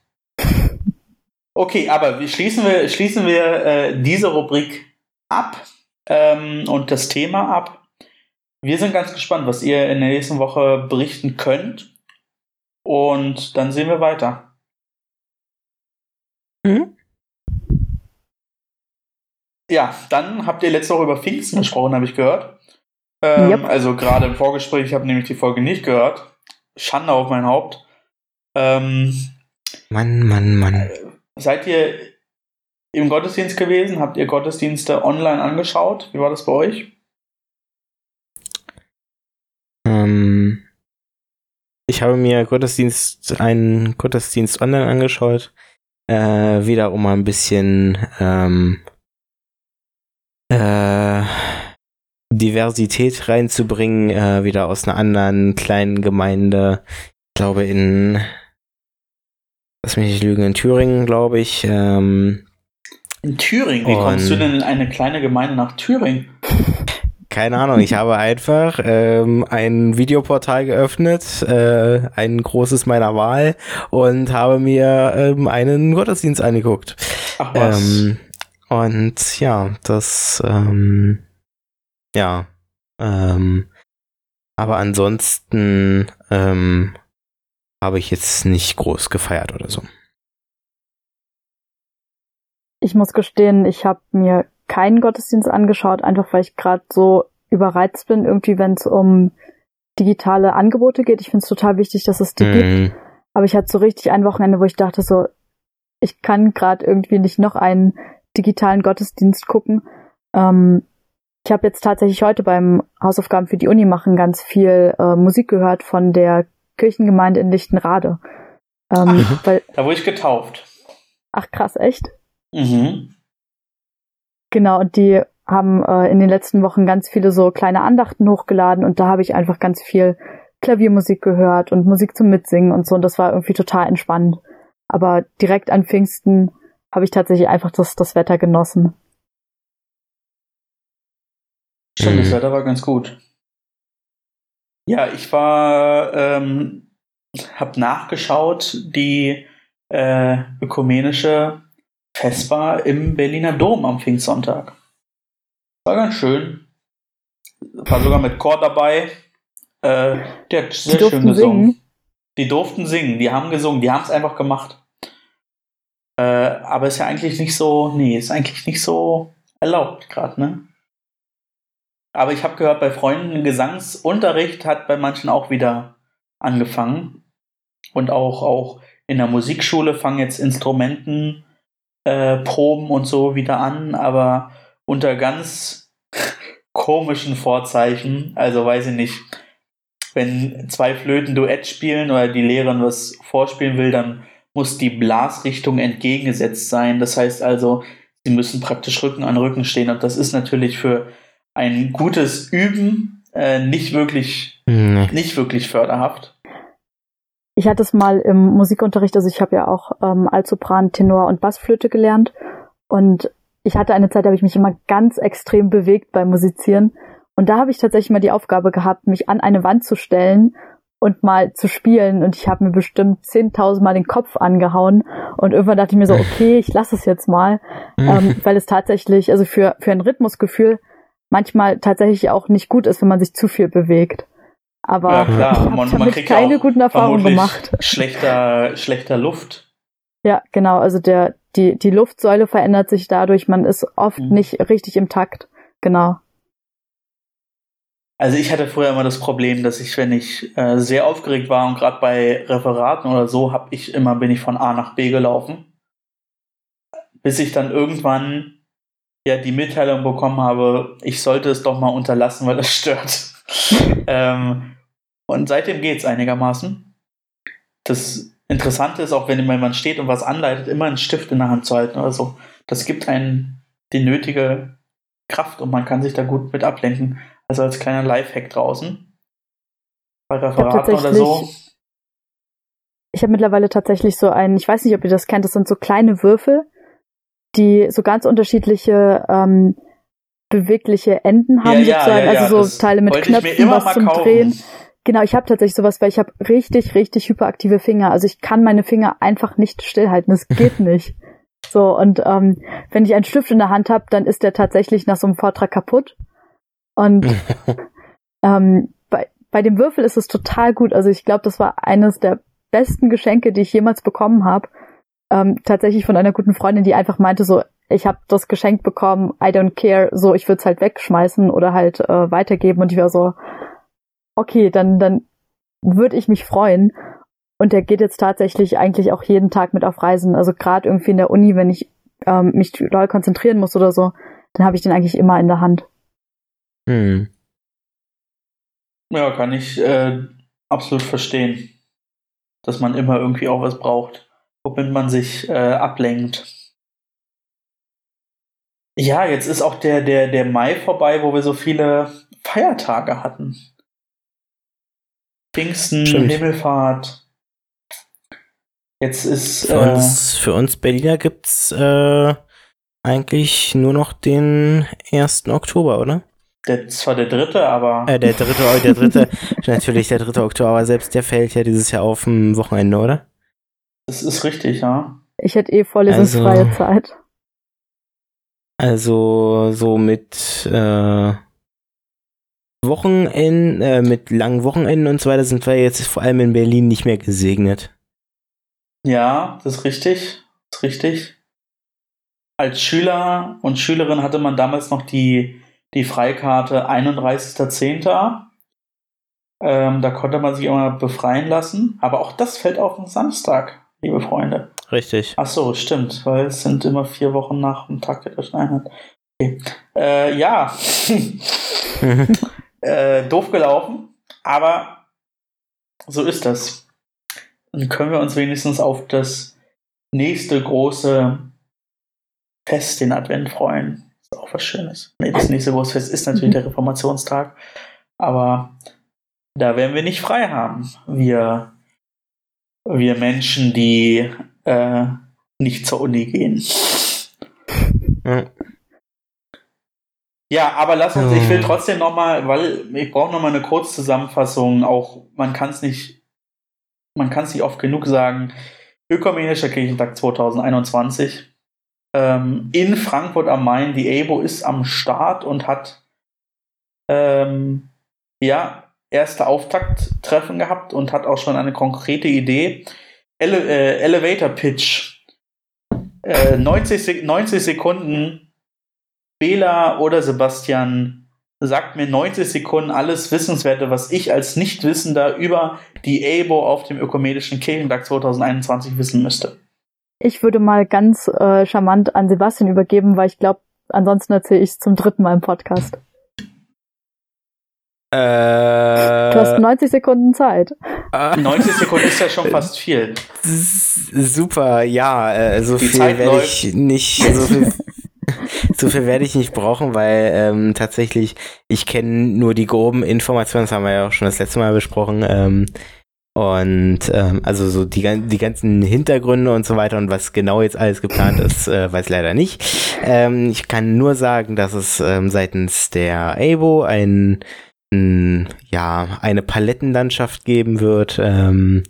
Okay, aber schließen wir, schließen wir äh, diese Rubrik ab ähm, und das Thema ab. Wir sind ganz gespannt, was ihr in der nächsten Woche berichten könnt. Und dann sehen wir weiter. Mhm. Ja, dann habt ihr letzte Woche über Pfingsten gesprochen, habe ich gehört. Ähm, Yep. Also gerade im Vorgespräch, ich habe nämlich die Folge nicht gehört. Schande auf mein Haupt. Ähm, Mann, Mann, Mann. seid ihr im Gottesdienst gewesen? Habt ihr Gottesdienste online angeschaut? Wie war das bei euch? Ähm, ich habe mir Gottesdienst, einen Gottesdienst online angeschaut. Äh, wieder um mal ein bisschen ähm, äh, Diversität reinzubringen, äh, wieder aus einer anderen kleinen Gemeinde. Ich glaube in, lass mich nicht lügen, in Thüringen, glaube ich. Ähm, In Thüringen. Wie kommst du denn in eine kleine Gemeinde nach Thüringen? Keine Ahnung, ich habe einfach ähm, ein Videoportal geöffnet, äh, ein großes meiner Wahl und habe mir ähm, einen Gottesdienst angeguckt. Ach was. Ähm, und ja, das, ähm, ja, ähm, aber ansonsten ähm, habe ich jetzt nicht groß gefeiert oder so. Ich muss gestehen, ich habe mir keinen Gottesdienst angeschaut, einfach weil ich gerade so überreizt bin, irgendwie wenn es um digitale Angebote geht. Ich finde es total wichtig, dass es die gibt. Mhm. Aber ich hatte so richtig ein Wochenende, wo ich dachte so, ich kann gerade irgendwie nicht noch einen digitalen Gottesdienst gucken. Ähm, ich habe jetzt tatsächlich heute beim Hausaufgaben für die Uni machen ganz viel äh, Musik gehört von der Kirchengemeinde in Lichtenrade. Ähm, ach, weil, da wurde ich getauft. Ach krass, echt? Mhm. Genau, und die haben äh, in den letzten Wochen ganz viele so kleine Andachten hochgeladen und da habe ich einfach ganz viel Klaviermusik gehört und Musik zum Mitsingen und so und das war irgendwie total entspannend. Aber direkt an Pfingsten habe ich tatsächlich einfach das, das Wetter genossen. Stimmt, das mhm. Wetter war ganz gut. Ja, ich war, ähm, habe nachgeschaut, die äh, ökumenische Vesper im Berliner Dom am Pfingstsonntag. War ganz schön. War sogar mit Chor dabei. Äh, der hat sehr schön gesungen. Singen. Die durften singen, die haben gesungen, die haben es einfach gemacht. Äh, aber ist ja eigentlich nicht so, nee, ist eigentlich nicht so erlaubt gerade, ne? Aber ich habe gehört, bei Freunden Gesangsunterricht hat bei manchen auch wieder angefangen. Und auch, auch in der Musikschule fangen jetzt Instrumenten äh, Proben und so wieder an, aber unter ganz komischen Vorzeichen. Also weiß ich nicht, wenn zwei Flöten Duett spielen oder die Lehrerin was vorspielen will, dann muss die Blasrichtung entgegengesetzt sein. Das heißt also, sie müssen praktisch Rücken an Rücken stehen und das ist natürlich für ein gutes Üben äh, nicht wirklich nee. nicht wirklich förderhaft. Ich hatte es mal im Musikunterricht, also ich habe ja auch ähm, Altsopran, Tenor und Bassflöte gelernt. Und ich hatte eine Zeit, da habe ich mich immer ganz extrem bewegt beim Musizieren. Und da habe ich tatsächlich mal die Aufgabe gehabt, mich an eine Wand zu stellen und mal zu spielen. Und ich habe mir bestimmt 10.000 Mal den Kopf angehauen. Und irgendwann dachte ich mir so, okay, ich lasse es jetzt mal, ähm, weil es tatsächlich, also für, für ein Rhythmusgefühl manchmal tatsächlich auch nicht gut ist, wenn man sich zu viel bewegt. Aber ja, klar. damit man keine guten Erfahrungen gemacht. Schlechter, schlechter Luft. Ja, genau. Also der, die, die Luftsäule verändert sich dadurch. Man ist oft mhm. nicht richtig im Takt. Genau. Also ich hatte früher immer das Problem, dass ich, wenn ich äh, sehr aufgeregt war und gerade bei Referaten oder so, habe ich immer bin ich von A nach B gelaufen, bis ich dann irgendwann ja die Mitteilung bekommen habe, ich sollte es doch mal unterlassen, weil es stört. ähm, und seitdem geht es einigermaßen. Das Interessante ist auch, wenn man steht und was anleitet, immer einen Stift in der Hand zu halten oder so. Das gibt einen die nötige Kraft und man kann sich da gut mit ablenken. Also als kleiner Lifehack draußen. Bei Referaten oder so. Ich habe mittlerweile tatsächlich so einen, ich weiß nicht, ob ihr das kennt, das sind so kleine Würfel, die so ganz unterschiedliche ähm, bewegliche Enden haben ja, sozusagen, ja, ja, also so Teile mit Knöpfen, was zum kaufen. Drehen. Genau, ich habe tatsächlich sowas, weil ich habe richtig, richtig hyperaktive Finger. Also ich kann meine Finger einfach nicht stillhalten. Das geht nicht. So, und ähm, wenn ich einen Stift in der Hand habe, dann ist der tatsächlich nach so einem Vortrag kaputt. Und ähm, bei, bei dem Würfel ist es total gut. Also ich glaube, das war eines der besten Geschenke, die ich jemals bekommen habe. Ähm, tatsächlich von einer guten Freundin, die einfach meinte so, ich habe das Geschenk bekommen, I don't care, so ich würde es halt wegschmeißen oder halt äh, weitergeben und ich war so, okay, dann dann würde ich mich freuen. Und der geht jetzt tatsächlich eigentlich auch jeden Tag mit auf Reisen. Also gerade irgendwie in der Uni, wenn ich ähm, mich doll konzentrieren muss oder so, dann habe ich den eigentlich immer in der Hand. Hm. Ja, kann ich äh, absolut verstehen, dass man immer irgendwie auch was braucht, womit man sich äh, ablenkt. Ja, jetzt ist auch der, der, der Mai vorbei, wo wir so viele Feiertage hatten. Pfingsten, Stimmt. Himmelfahrt. Jetzt ist. Für, äh, uns, für uns Berliner gibt's äh, eigentlich nur noch den 1. Oktober, oder? Der, zwar der dritte, aber. Äh, der dritte, oh, der dritte, natürlich der dritte Oktober, aber selbst der fällt ja dieses Jahr auf dem Wochenende, oder? Das ist richtig, ja. Ich hätte eh vorlesungsfreie also, Zeit. Also so mit äh, Wochenenden, äh, mit langen Wochenenden und so weiter sind wir jetzt vor allem in Berlin nicht mehr gesegnet. Ja, das ist richtig. Das ist richtig. Als Schüler und Schülerin hatte man damals noch die die Freikarte 31.10. Ähm, da konnte man sich immer befreien lassen. Aber auch das fällt auf den Samstag, liebe Freunde. Richtig. Ach so, stimmt, weil es sind immer vier Wochen nach dem Tag der deutschen Einheit. Okay. Äh, ja. äh, doof gelaufen, aber so ist das. Dann können wir uns wenigstens auf das nächste große Fest, den Advent, freuen. Ist auch was Schönes. Nee, das nächste große Fest ist natürlich der Reformationstag, aber da werden wir nicht frei haben. Wir, wir Menschen, die äh, nicht zur Uni gehen. Ja, aber lass uns, ich will trotzdem nochmal, weil ich brauche nochmal eine Kurzzusammenfassung, auch man kann es nicht, man kann es nicht oft genug sagen, Ökumenischer Kirchentag 2021 ähm, in Frankfurt am Main, die EBO ist am Start und hat ähm, ja erste Auftakttreffen gehabt und hat auch schon eine konkrete Idee. Ele äh, Elevator Pitch. Äh, 90, 90 Sekunden. Bela oder Sebastian sagt mir 90 Sekunden alles Wissenswerte, was ich als Nichtwissender über die EBO auf dem Ökumenischen Kirchentag 2021 wissen müsste. Ich würde mal ganz äh, charmant an Sebastian übergeben, weil ich glaube, ansonsten erzähle ich es zum dritten Mal im Podcast. Äh, du hast 90 Sekunden Zeit. 90 Sekunden ist ja schon fast viel. Super, ja, äh, so Die viel werde ich nicht, so viel, so viel werde ich nicht brauchen, weil ähm, tatsächlich, ich kenne nur die groben Informationen, das haben wir ja auch schon das letzte Mal besprochen. Ähm, und ähm, also so die, die ganzen Hintergründe und so weiter und was genau jetzt alles geplant ist, äh, weiß leider nicht. Ähm, ich kann nur sagen, dass es ähm, seitens der ABO ein ja, eine Palettenlandschaft geben wird, ähm,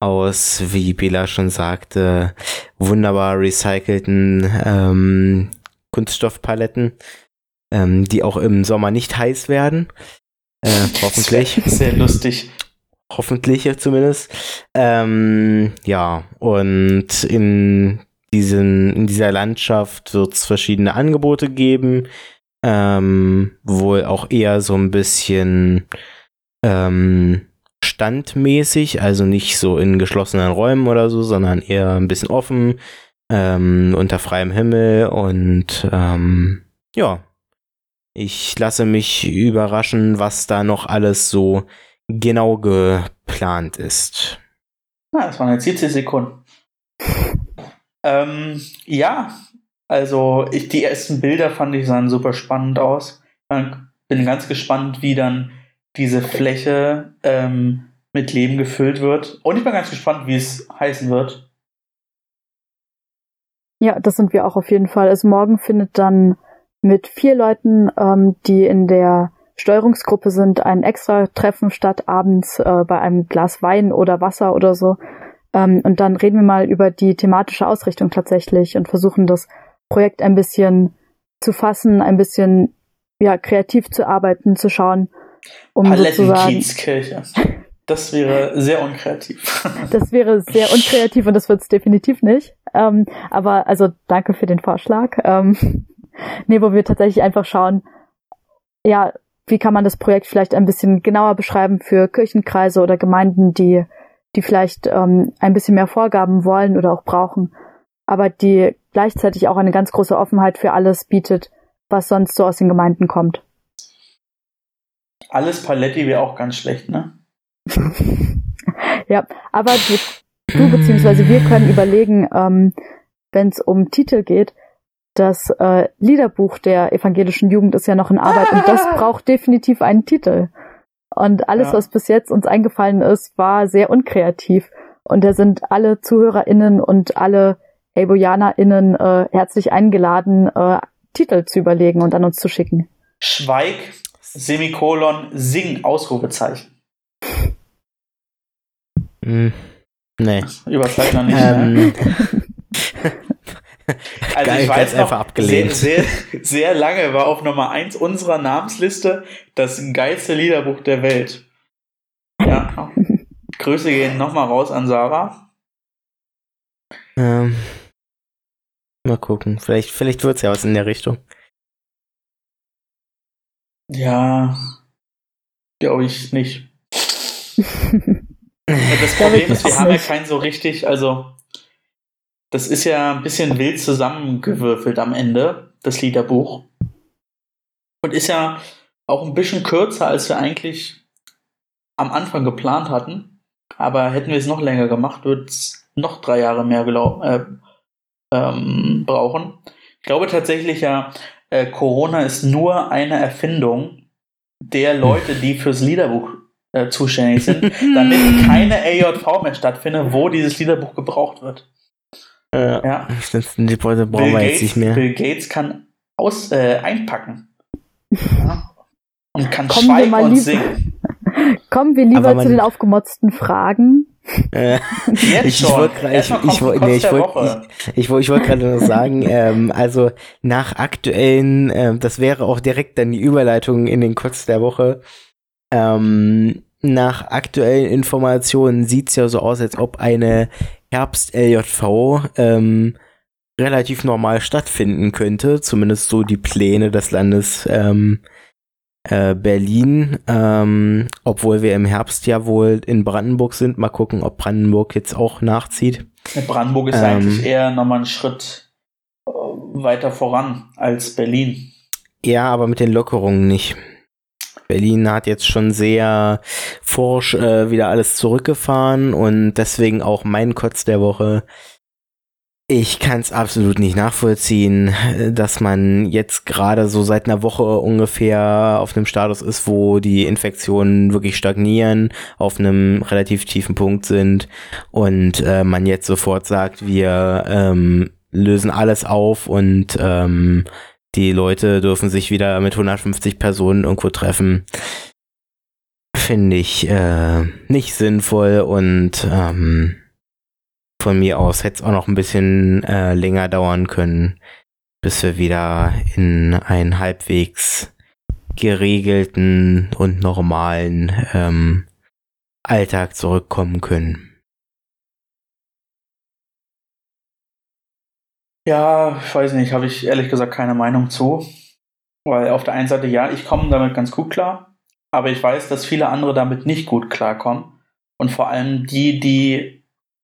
aus, wie Bela schon sagte, wunderbar recycelten ähm, Kunststoffpaletten, ähm, die auch im Sommer nicht heiß werden. Äh, hoffentlich. Sehr lustig. Hoffentlich zumindest. Ähm, ja, und in diesen, in dieser Landschaft wird es verschiedene Angebote geben ähm, wohl auch eher so ein bisschen ähm, standmäßig, also nicht so in geschlossenen Räumen oder so, sondern eher ein bisschen offen, ähm, unter freiem Himmel und ähm, ja, ich lasse mich überraschen, was da noch alles so genau geplant ist. Ah, das waren jetzt 70 Sekunden. Ähm, ja, also ich, die ersten Bilder fand ich sahen super spannend aus. Bin ganz gespannt, wie dann diese Fläche ähm, mit Leben gefüllt wird. Und ich bin ganz gespannt, wie es heißen wird. Ja, das sind wir auch auf jeden Fall. Also morgen findet dann mit vier Leuten, ähm, die in der Steuerungsgruppe sind, ein extra Treffen statt abends äh, bei einem Glas Wein oder Wasser oder so. Ähm, und dann reden wir mal über die thematische Ausrichtung tatsächlich und versuchen das Projekt ein bisschen zu fassen, ein bisschen ja, kreativ zu arbeiten, zu schauen, um sozusagen. Das wäre sehr unkreativ. Das wäre sehr unkreativ und das wird es definitiv nicht. Ähm, aber also danke für den Vorschlag. Ähm, nee, wo wir tatsächlich einfach schauen, ja, wie kann man das Projekt vielleicht ein bisschen genauer beschreiben für Kirchenkreise oder Gemeinden, die, die vielleicht ähm, ein bisschen mehr Vorgaben wollen oder auch brauchen, aber die gleichzeitig auch eine ganz große Offenheit für alles bietet, was sonst so aus den Gemeinden kommt. Alles Paletti wäre auch ganz schlecht, ne? ja, aber du, du beziehungsweise wir können überlegen, ähm, wenn es um Titel geht, das äh, Liederbuch der evangelischen Jugend ist ja noch in Arbeit und das braucht definitiv einen Titel. Und alles, ja. was bis jetzt uns eingefallen ist, war sehr unkreativ. Und da sind alle ZuhörerInnen und alle HeyBojanerInnen äh, herzlich eingeladen, äh, Titel zu überlegen und an uns zu schicken. Schweig, Semikolon, Sing, Ausrufezeichen. Mm, nee. Überschreibt noch nicht, ähm. ne? Also Geil, ich weiß noch, abgelehnt. Sehr, sehr, sehr lange war auf Nummer 1 unserer Namensliste das geilste Liederbuch der Welt. Ja. Grüße gehen nochmal raus an Sarah. Ähm, Mal gucken. Vielleicht, vielleicht wird es ja was in der Richtung. Ja, glaube ich nicht. das Problem ist, wir haben ja keinen so richtig, also das ist ja ein bisschen wild zusammengewürfelt am Ende, das Liederbuch. Und ist ja auch ein bisschen kürzer, als wir eigentlich am Anfang geplant hatten. Aber hätten wir es noch länger gemacht, würde es noch drei Jahre mehr äh, ähm, brauchen. Ich glaube tatsächlich ja, äh, Corona ist nur eine Erfindung der Leute, die fürs Liederbuch äh, zuständig sind, damit keine AJV mehr stattfindet, wo dieses Liederbuch gebraucht wird. Äh, ja. Die Leute brauchen Bill wir Gates, jetzt nicht mehr. Bill Gates kann aus, äh, einpacken. Ja. Und kann Kommen schweigen und singen. Kommen wir lieber zu den aufgemotzten Fragen. Ich wollte gerade ich, ich, nee, ich wollt, ich, ich, ich wollt gerade noch sagen, ähm, also nach aktuellen, äh, das wäre auch direkt dann die Überleitung in den Kotz der Woche. Ähm, nach aktuellen Informationen sieht's ja so aus, als ob eine Herbst-LJV ähm, relativ normal stattfinden könnte. Zumindest so die Pläne des Landes ähm, äh, Berlin, ähm, obwohl wir im Herbst ja wohl in Brandenburg sind. Mal gucken, ob Brandenburg jetzt auch nachzieht. Brandenburg ist ähm, eigentlich eher nochmal einen Schritt äh, weiter voran als Berlin. Ja, aber mit den Lockerungen nicht. Berlin hat jetzt schon sehr forsch äh, wieder alles zurückgefahren und deswegen auch mein Kotz der Woche ich kann es absolut nicht nachvollziehen, dass man jetzt gerade so seit einer Woche ungefähr auf einem Status ist, wo die Infektionen wirklich stagnieren, auf einem relativ tiefen Punkt sind und äh, man jetzt sofort sagt, wir ähm, lösen alles auf und ähm, die Leute dürfen sich wieder mit 150 Personen irgendwo treffen. Finde ich äh, nicht sinnvoll und ähm, von mir aus hätte es auch noch ein bisschen äh, länger dauern können, bis wir wieder in einen halbwegs geregelten und normalen ähm, Alltag zurückkommen können. Ja, ich weiß nicht, habe ich ehrlich gesagt keine Meinung zu. Weil auf der einen Seite ja, ich komme damit ganz gut klar, aber ich weiß, dass viele andere damit nicht gut klarkommen. Und vor allem die, die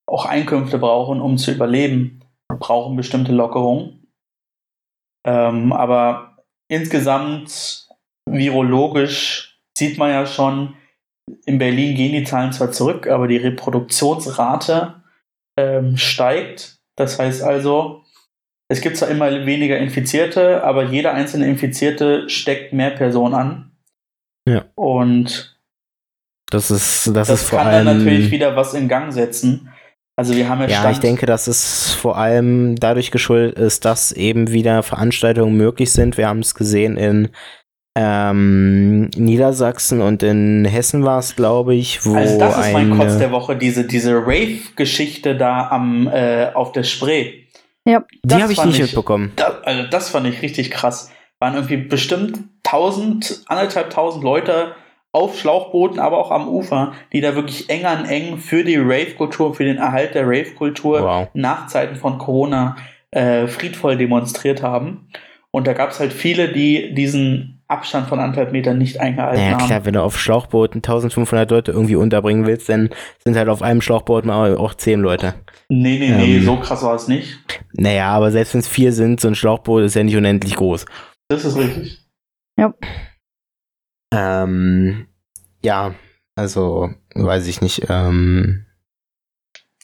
auch Einkünfte brauchen, um zu überleben, brauchen bestimmte Lockerungen. Ähm, aber insgesamt virologisch sieht man ja schon, in Berlin gehen die Zahlen zwar zurück, aber die Reproduktionsrate ähm, steigt. Das heißt also, es gibt zwar immer weniger Infizierte, aber jeder einzelne Infizierte steckt mehr Personen an. Ja. Und das ist, das, das ist kann dann natürlich wieder was in Gang setzen. Also wir haben ja, ja Stand ich denke, dass es vor allem dadurch geschuldet ist, dass eben wieder Veranstaltungen möglich sind. Wir haben es gesehen in ähm, Niedersachsen und in Hessen war es, glaube ich, wo Also das ist mein Kotz der Woche, diese, diese Rave-Geschichte da am, äh, auf der Spree. Ja. Die habe ich nicht mitbekommen. Da, also das fand ich richtig krass. Waren irgendwie bestimmt tausend, anderthalb tausend Leute auf Schlauchbooten, aber auch am Ufer, die da wirklich eng an eng für die Rave-Kultur, für den Erhalt der Rave-Kultur Wow. nach Zeiten von Corona äh, friedvoll demonstriert haben. Und da gab es halt viele, die diesen Abstand von anderthalb Metern nicht eingehalten Naja, haben. klar, wenn du auf Schlauchbooten 1500 Leute irgendwie unterbringen willst, dann sind halt auf einem Schlauchboot mal auch 10 Leute. Nee, nee, nee, Ähm. so krass war es nicht. Naja, aber selbst wenn es vier sind, so ein Schlauchboot ist ja nicht unendlich groß. Das ist richtig. Ähm, ja, also weiß ich nicht. Ähm,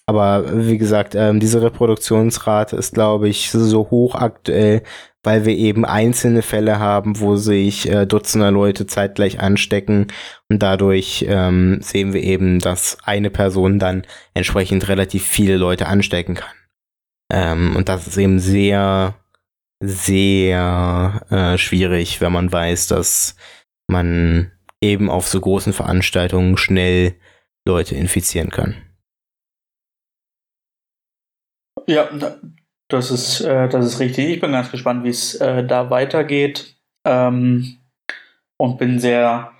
aber wie gesagt, ähm, diese Reproduktionsrate ist, glaube ich, so hoch aktuell, weil wir eben einzelne Fälle haben, wo sich äh, Dutzender Leute zeitgleich anstecken und dadurch ähm, sehen wir eben, dass eine Person dann entsprechend relativ viele Leute anstecken kann. Ähm, und das ist eben sehr, sehr äh, schwierig, wenn man weiß, dass man eben auf so großen Veranstaltungen schnell Leute infizieren kann. Ja, da- das ist, äh, das ist richtig. Ich bin ganz gespannt, wie es äh, da weitergeht. Ähm, und bin sehr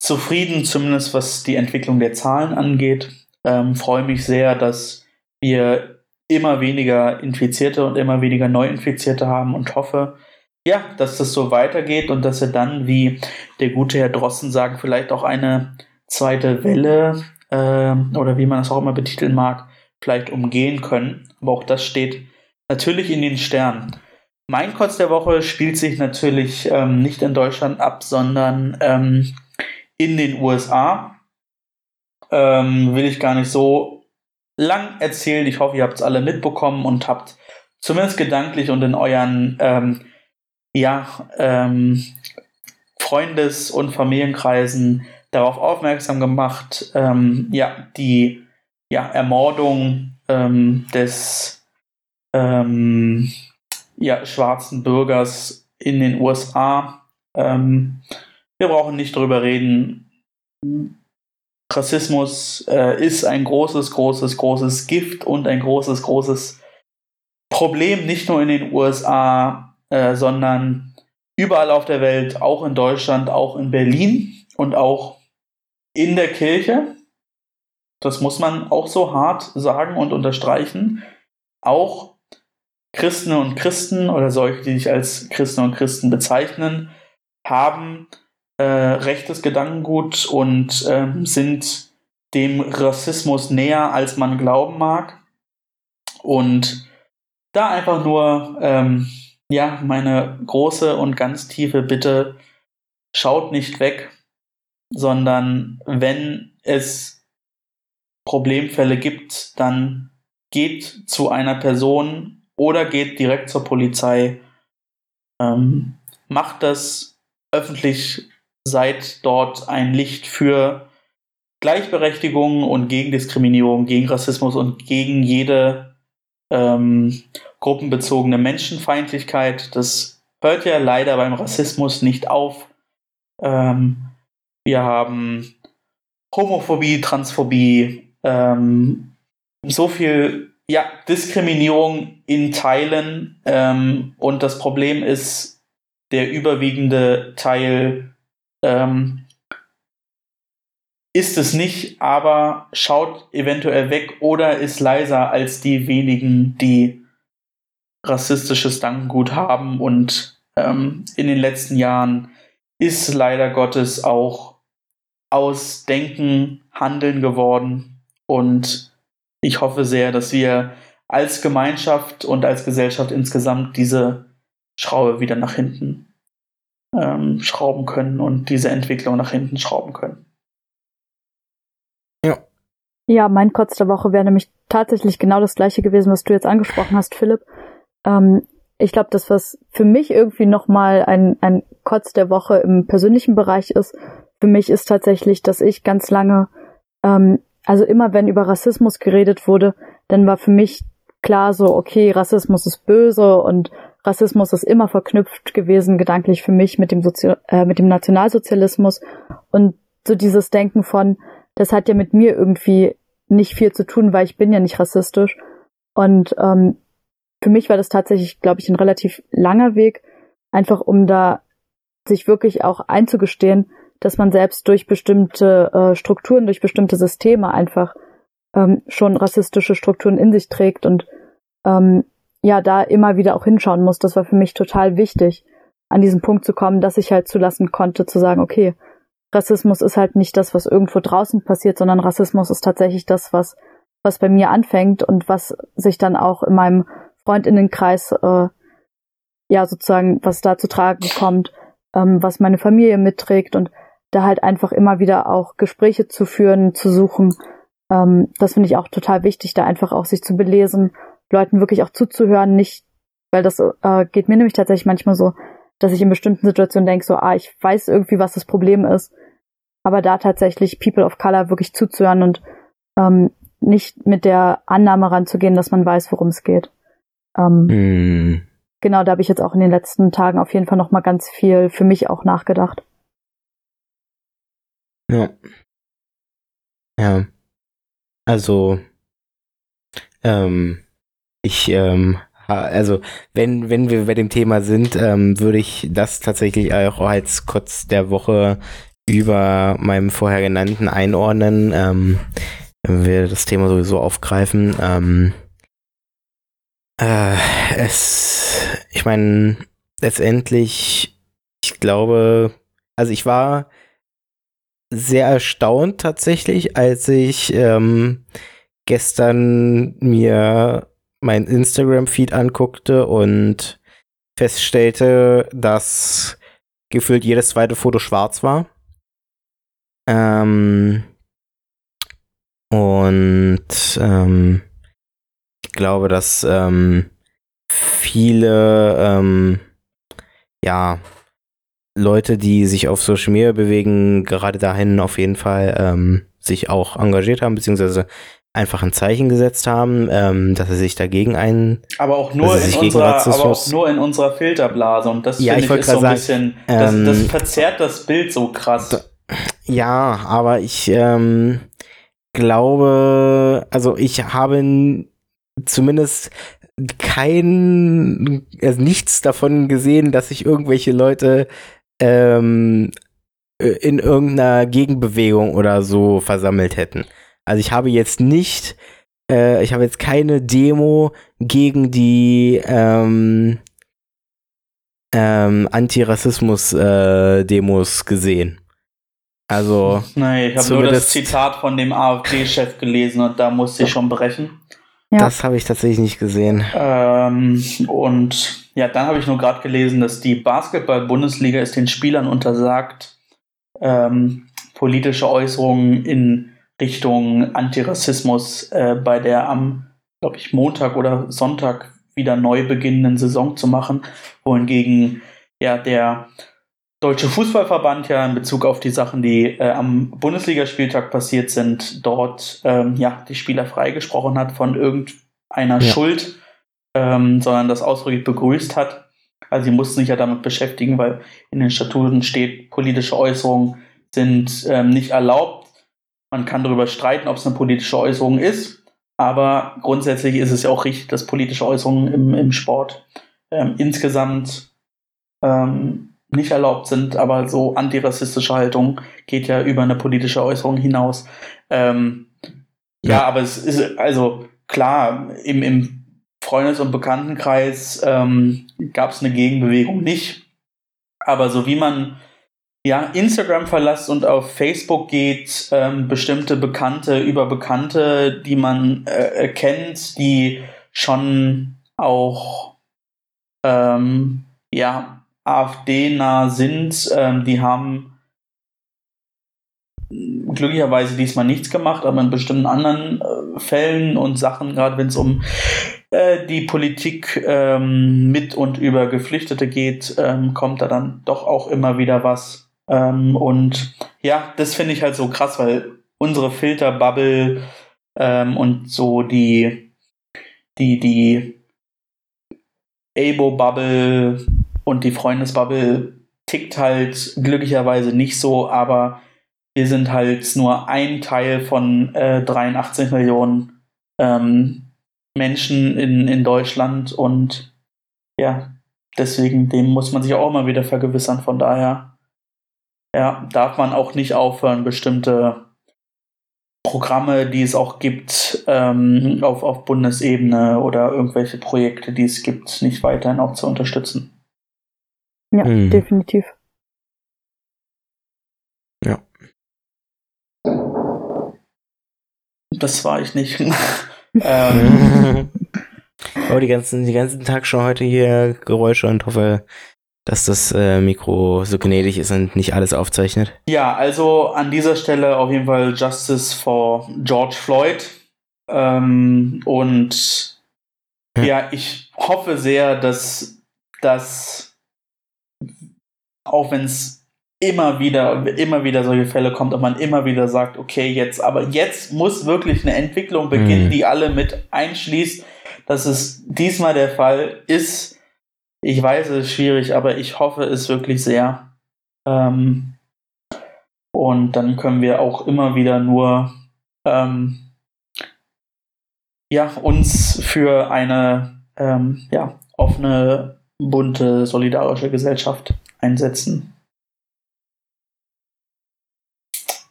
zufrieden, zumindest was die Entwicklung der Zahlen angeht. Ähm, freue mich sehr, dass wir immer weniger Infizierte und immer weniger Neuinfizierte haben und hoffe, ja, dass das so weitergeht und dass wir dann, wie der gute Herr Drossen sagt, vielleicht auch eine zweite Welle äh, oder wie man das auch immer betiteln mag, vielleicht umgehen können. Aber auch das steht natürlich in den Sternen. Mein Kotz der Woche spielt sich natürlich ähm, nicht in Deutschland ab, sondern ähm, in den USA. Ähm, will ich gar nicht so lang erzählen. Ich hoffe, ihr habt es alle mitbekommen und habt zumindest gedanklich und in euren ähm, ja, ähm, Freundes- und Familienkreisen darauf aufmerksam gemacht, ähm, ja, die ja, Ermordung ähm, des ähm, ja, schwarzen Bürgers in den USA. Ähm, wir brauchen nicht darüber reden. Rassismus äh, ist ein großes, großes, großes Gift und ein großes, großes Problem, nicht nur in den USA, äh, sondern überall auf der Welt, auch in Deutschland, auch in Berlin und auch in der Kirche. Das muss man auch so hart sagen und unterstreichen. Auch Christen und Christen oder solche, die sich als Christen und Christen bezeichnen, haben äh, rechtes Gedankengut und äh, sind dem Rassismus näher, als man glauben mag. Und da einfach nur, ähm, ja, meine große und ganz tiefe Bitte, schaut nicht weg, sondern wenn es Problemfälle gibt, dann geht zu einer Person oder geht direkt zur Polizei. Ähm, macht das öffentlich, seid dort ein Licht für Gleichberechtigung und gegen Diskriminierung, gegen Rassismus und gegen jede ähm, gruppenbezogene Menschenfeindlichkeit. Das hört ja leider beim Rassismus nicht auf. Ähm, wir haben Homophobie, Transphobie, ähm, so viel ja, Diskriminierung in Teilen. Ähm, und das Problem ist, der überwiegende Teil ähm, ist es nicht, aber schaut eventuell weg oder ist leiser als die wenigen, die rassistisches Dankengut haben. Und ähm, in den letzten Jahren ist leider Gottes auch aus Denken Handeln geworden. Und ich hoffe sehr, dass wir als Gemeinschaft und als Gesellschaft insgesamt diese Schraube wieder nach hinten ähm, schrauben können und diese Entwicklung nach hinten schrauben können. Ja. Ja, mein Kotz der Woche wäre nämlich tatsächlich genau das gleiche gewesen, was du jetzt angesprochen hast, Philipp. Ähm, ich glaube, das, was für mich irgendwie nochmal ein, ein Kotz der Woche im persönlichen Bereich ist, für mich ist tatsächlich, dass ich ganz lange, ähm, also immer wenn über Rassismus geredet wurde, dann war für mich klar so, okay, Rassismus ist böse und Rassismus ist immer verknüpft gewesen, gedanklich für mich mit dem, Sozi äh, mit dem Nationalsozialismus und so dieses Denken von, das hat ja mit mir irgendwie nicht viel zu tun, weil ich bin ja nicht rassistisch. Und ähm, für mich war das tatsächlich, glaube ich, ein relativ langer Weg, einfach um da sich wirklich auch einzugestehen, dass man selbst durch bestimmte äh, Strukturen, durch bestimmte Systeme einfach ähm, schon rassistische Strukturen in sich trägt und ähm, ja, da immer wieder auch hinschauen muss. Das war für mich total wichtig, an diesen Punkt zu kommen, dass ich halt zulassen konnte, zu sagen, okay, Rassismus ist halt nicht das, was irgendwo draußen passiert, sondern Rassismus ist tatsächlich das, was, was bei mir anfängt und was sich dann auch in meinem Freundinnenkreis, äh, ja, sozusagen, was da zu tragen kommt, ähm, was meine Familie mitträgt und da halt einfach immer wieder auch Gespräche zu führen, zu suchen. Ähm, das finde ich auch total wichtig, da einfach auch sich zu belesen, Leuten wirklich auch zuzuhören, nicht, weil das äh, geht mir nämlich tatsächlich manchmal so, dass ich in bestimmten Situationen denke, so, ah, ich weiß irgendwie, was das Problem ist, aber da tatsächlich People of Color wirklich zuzuhören und ähm, nicht mit der Annahme ranzugehen, dass man weiß, worum es geht. Ähm, mm. Genau, da habe ich jetzt auch in den letzten Tagen auf jeden Fall noch mal ganz viel für mich auch nachgedacht. Ja. Ja. Also, ähm, ich, ähm, also wenn, wenn wir bei dem Thema sind, ähm, würde ich das tatsächlich auch als kurz der Woche über meinem vorher genannten einordnen, ähm, wenn wir das Thema sowieso aufgreifen. Ähm, äh, es, ich meine, letztendlich, ich glaube, also ich war sehr erstaunt tatsächlich, als ich ähm, gestern mir mein Instagram-Feed anguckte und feststellte, dass gefühlt jedes zweite Foto schwarz war. Ähm, und ähm, ich glaube, dass ähm, viele ähm, ja Leute, die sich auf Social Media bewegen, gerade dahin auf jeden Fall ähm, sich auch engagiert haben, beziehungsweise einfach ein Zeichen gesetzt haben, ähm, dass sie sich dagegen ein. Aber auch nur in unserer, aber auch nur in unserer Filterblase und das ja, finde ich, ich ist so ein sagen, bisschen, das, ähm, das verzerrt das Bild so krass. Ja, aber ich ähm, glaube, also ich habe zumindest kein, also nichts davon gesehen, dass sich irgendwelche Leute ähm, in irgendeiner Gegenbewegung oder so versammelt hätten. Also ich habe jetzt nicht, äh, ich habe jetzt keine Demo gegen die ähm, ähm, Antirassismus-Demos äh, gesehen. Also. Nee, ich habe nur das Zitat von dem AfD-Chef gelesen und da musste ich schon brechen. Ja. Das habe ich tatsächlich nicht gesehen. Ähm, und ja, dann habe ich nur gerade gelesen, dass die Basketball-Bundesliga es den Spielern untersagt, ähm, politische Äußerungen in Richtung Antirassismus äh, bei der am, glaube ich, Montag oder Sonntag wieder neu beginnenden Saison zu machen, wohingegen ja der Deutsche Fußballverband ja in Bezug auf die Sachen, die äh, am Bundesligaspieltag passiert sind, dort ähm, ja die Spieler freigesprochen hat von irgendeiner ja. Schuld, ähm, sondern das ausdrücklich begrüßt hat. Also sie mussten sich ja damit beschäftigen, weil in den Statuten steht, politische Äußerungen sind ähm, nicht erlaubt. Man kann darüber streiten, ob es eine politische Äußerung ist, aber grundsätzlich ist es ja auch richtig, dass politische Äußerungen im, im Sport ähm, insgesamt ähm, nicht erlaubt sind, aber so antirassistische Haltung geht ja über eine politische Äußerung hinaus. Ähm, ja. ja. aber es ist also klar, im, im Freundes- und Bekanntenkreis ähm, gab es eine Gegenbewegung nicht. Aber so wie man ja Instagram verlässt und auf Facebook geht, ähm, bestimmte Bekannte über Bekannte, die man äh, kennt, die schon auch ähm, ja AfD-nah sind. Ähm, die haben glücklicherweise diesmal nichts gemacht, aber in bestimmten anderen äh, Fällen und Sachen, gerade wenn es um äh, die Politik ähm, mit und über Geflüchtete geht, ähm, kommt da dann doch auch immer wieder was. Ähm, und ja, das finde ich halt so krass, weil unsere Filterbubble ähm, und so die, die, die Abo-Bubble und die Freundesbubble tickt halt glücklicherweise nicht so, aber wir sind halt nur ein Teil von äh, 83 Millionen ähm, Menschen in, in Deutschland und ja, deswegen, dem muss man sich auch immer wieder vergewissern. Von daher, ja, darf man auch nicht aufhören, bestimmte Programme, die es auch gibt, ähm, auf, auf Bundesebene oder irgendwelche Projekte, die es gibt, nicht weiterhin auch zu unterstützen. Ja, mhm. definitiv. Ja. Das war ich nicht. ähm. Oh, die ganzen, die ganzen Tag schon heute hier Geräusche und hoffe, dass das äh, Mikro so gnädig ist und nicht alles aufzeichnet. Ja, also an dieser Stelle auf jeden Fall Justice for George Floyd. Ähm, und ja. ja, ich hoffe sehr, dass das auch wenn es immer wieder, immer wieder solche Fälle kommt und man immer wieder sagt, okay, jetzt, aber jetzt muss wirklich eine Entwicklung beginnen, mhm. die alle mit einschließt, dass es diesmal der Fall ist. Ich weiß, es ist schwierig, aber ich hoffe es wirklich sehr. Ähm, und dann können wir auch immer wieder nur ähm, ja, uns für eine ähm, ja, offene, bunte, solidarische Gesellschaft einsetzen.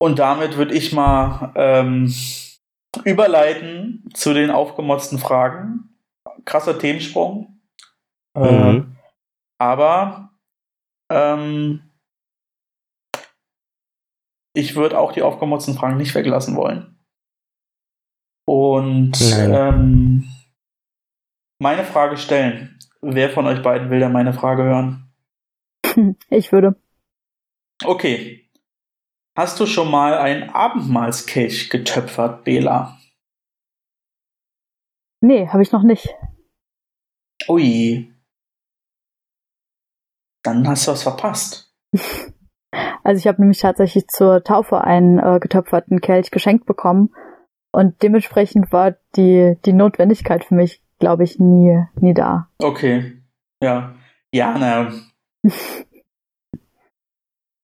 Und damit würde ich mal ähm, überleiten zu den aufgemotzten Fragen. Krasser Themensprung. Äh, mhm. aber ähm, ich würde auch die aufgemotzten Fragen nicht weglassen wollen. Und ähm, meine Frage stellen. Wer von euch beiden will denn meine Frage hören? Ich würde. Okay. Hast du schon mal einen Abendmahlskelch getöpfert, Bela? Nee, habe ich noch nicht. Ui. Dann hast du was verpasst. Also ich habe nämlich tatsächlich zur Taufe einen äh, getöpferten Kelch geschenkt bekommen und dementsprechend war die, die Notwendigkeit für mich, glaube ich, nie, nie da. Okay. Ja. Ja, na.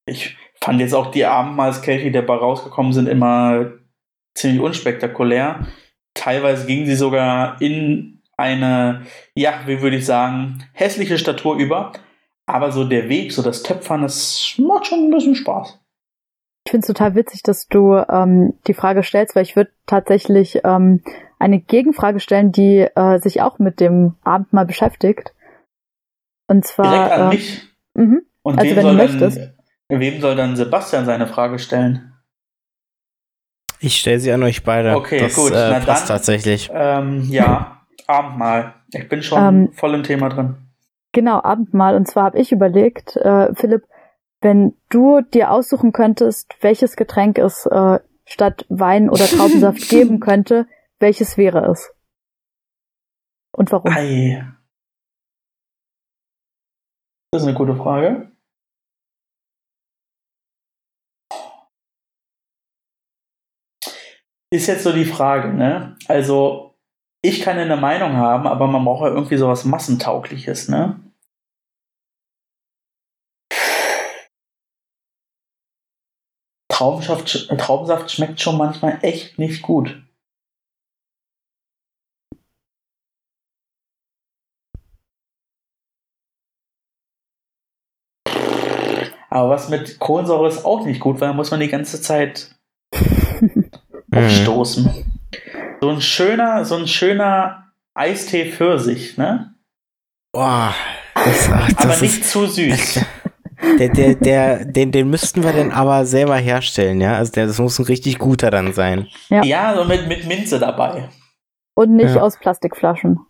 Ich fand jetzt auch die Abendmahlskelche, die dabei rausgekommen sind, immer ziemlich unspektakulär. Teilweise gingen sie sogar in eine, ja, wie würde ich sagen, hässliche Statur über. Aber so der Weg, so das Töpfern, das macht schon ein bisschen Spaß. Ich finde es total witzig, dass du ähm, die Frage stellst, weil ich würde tatsächlich ähm, eine Gegenfrage stellen, die äh, sich auch mit dem Abendmahl beschäftigt. Und zwar. Direkt an äh, mich. Mhm. Und Also wem, wenn soll du dann, möchtest. wem soll dann Sebastian seine Frage stellen? Ich stelle sie an euch beide. Okay, das, gut, Äh, na passt dann- tatsächlich. Ähm, ja, Abendmahl. Ich bin schon Ähm, voll im Thema drin. Genau, Abendmahl. Und zwar habe ich überlegt, äh, Philipp, wenn du dir aussuchen könntest, welches Getränk es äh, statt Wein oder Traubensaft geben könnte, welches wäre es? Und warum? Ei. Das ist eine gute Frage. Ist jetzt so die Frage, ne? Also, ich kann eine Meinung haben, aber man braucht ja irgendwie sowas Massentaugliches, ne? Traubensaft, Traubensaft schmeckt schon manchmal echt nicht gut. Aber was mit Kohlensäure ist auch nicht gut, weil da muss man die ganze Zeit Mhm. aufstoßen. So ein schöner, so ein schöner Eistee Pfirsich, ne? Boah, das, ach, das Aber ist, nicht zu süß. der, der, der, den, den müssten wir dann aber selber herstellen, ja? Also der, das muss ein richtig guter dann sein. Ja. ja, so mit, mit Minze dabei. Und nicht Ja. aus Plastikflaschen.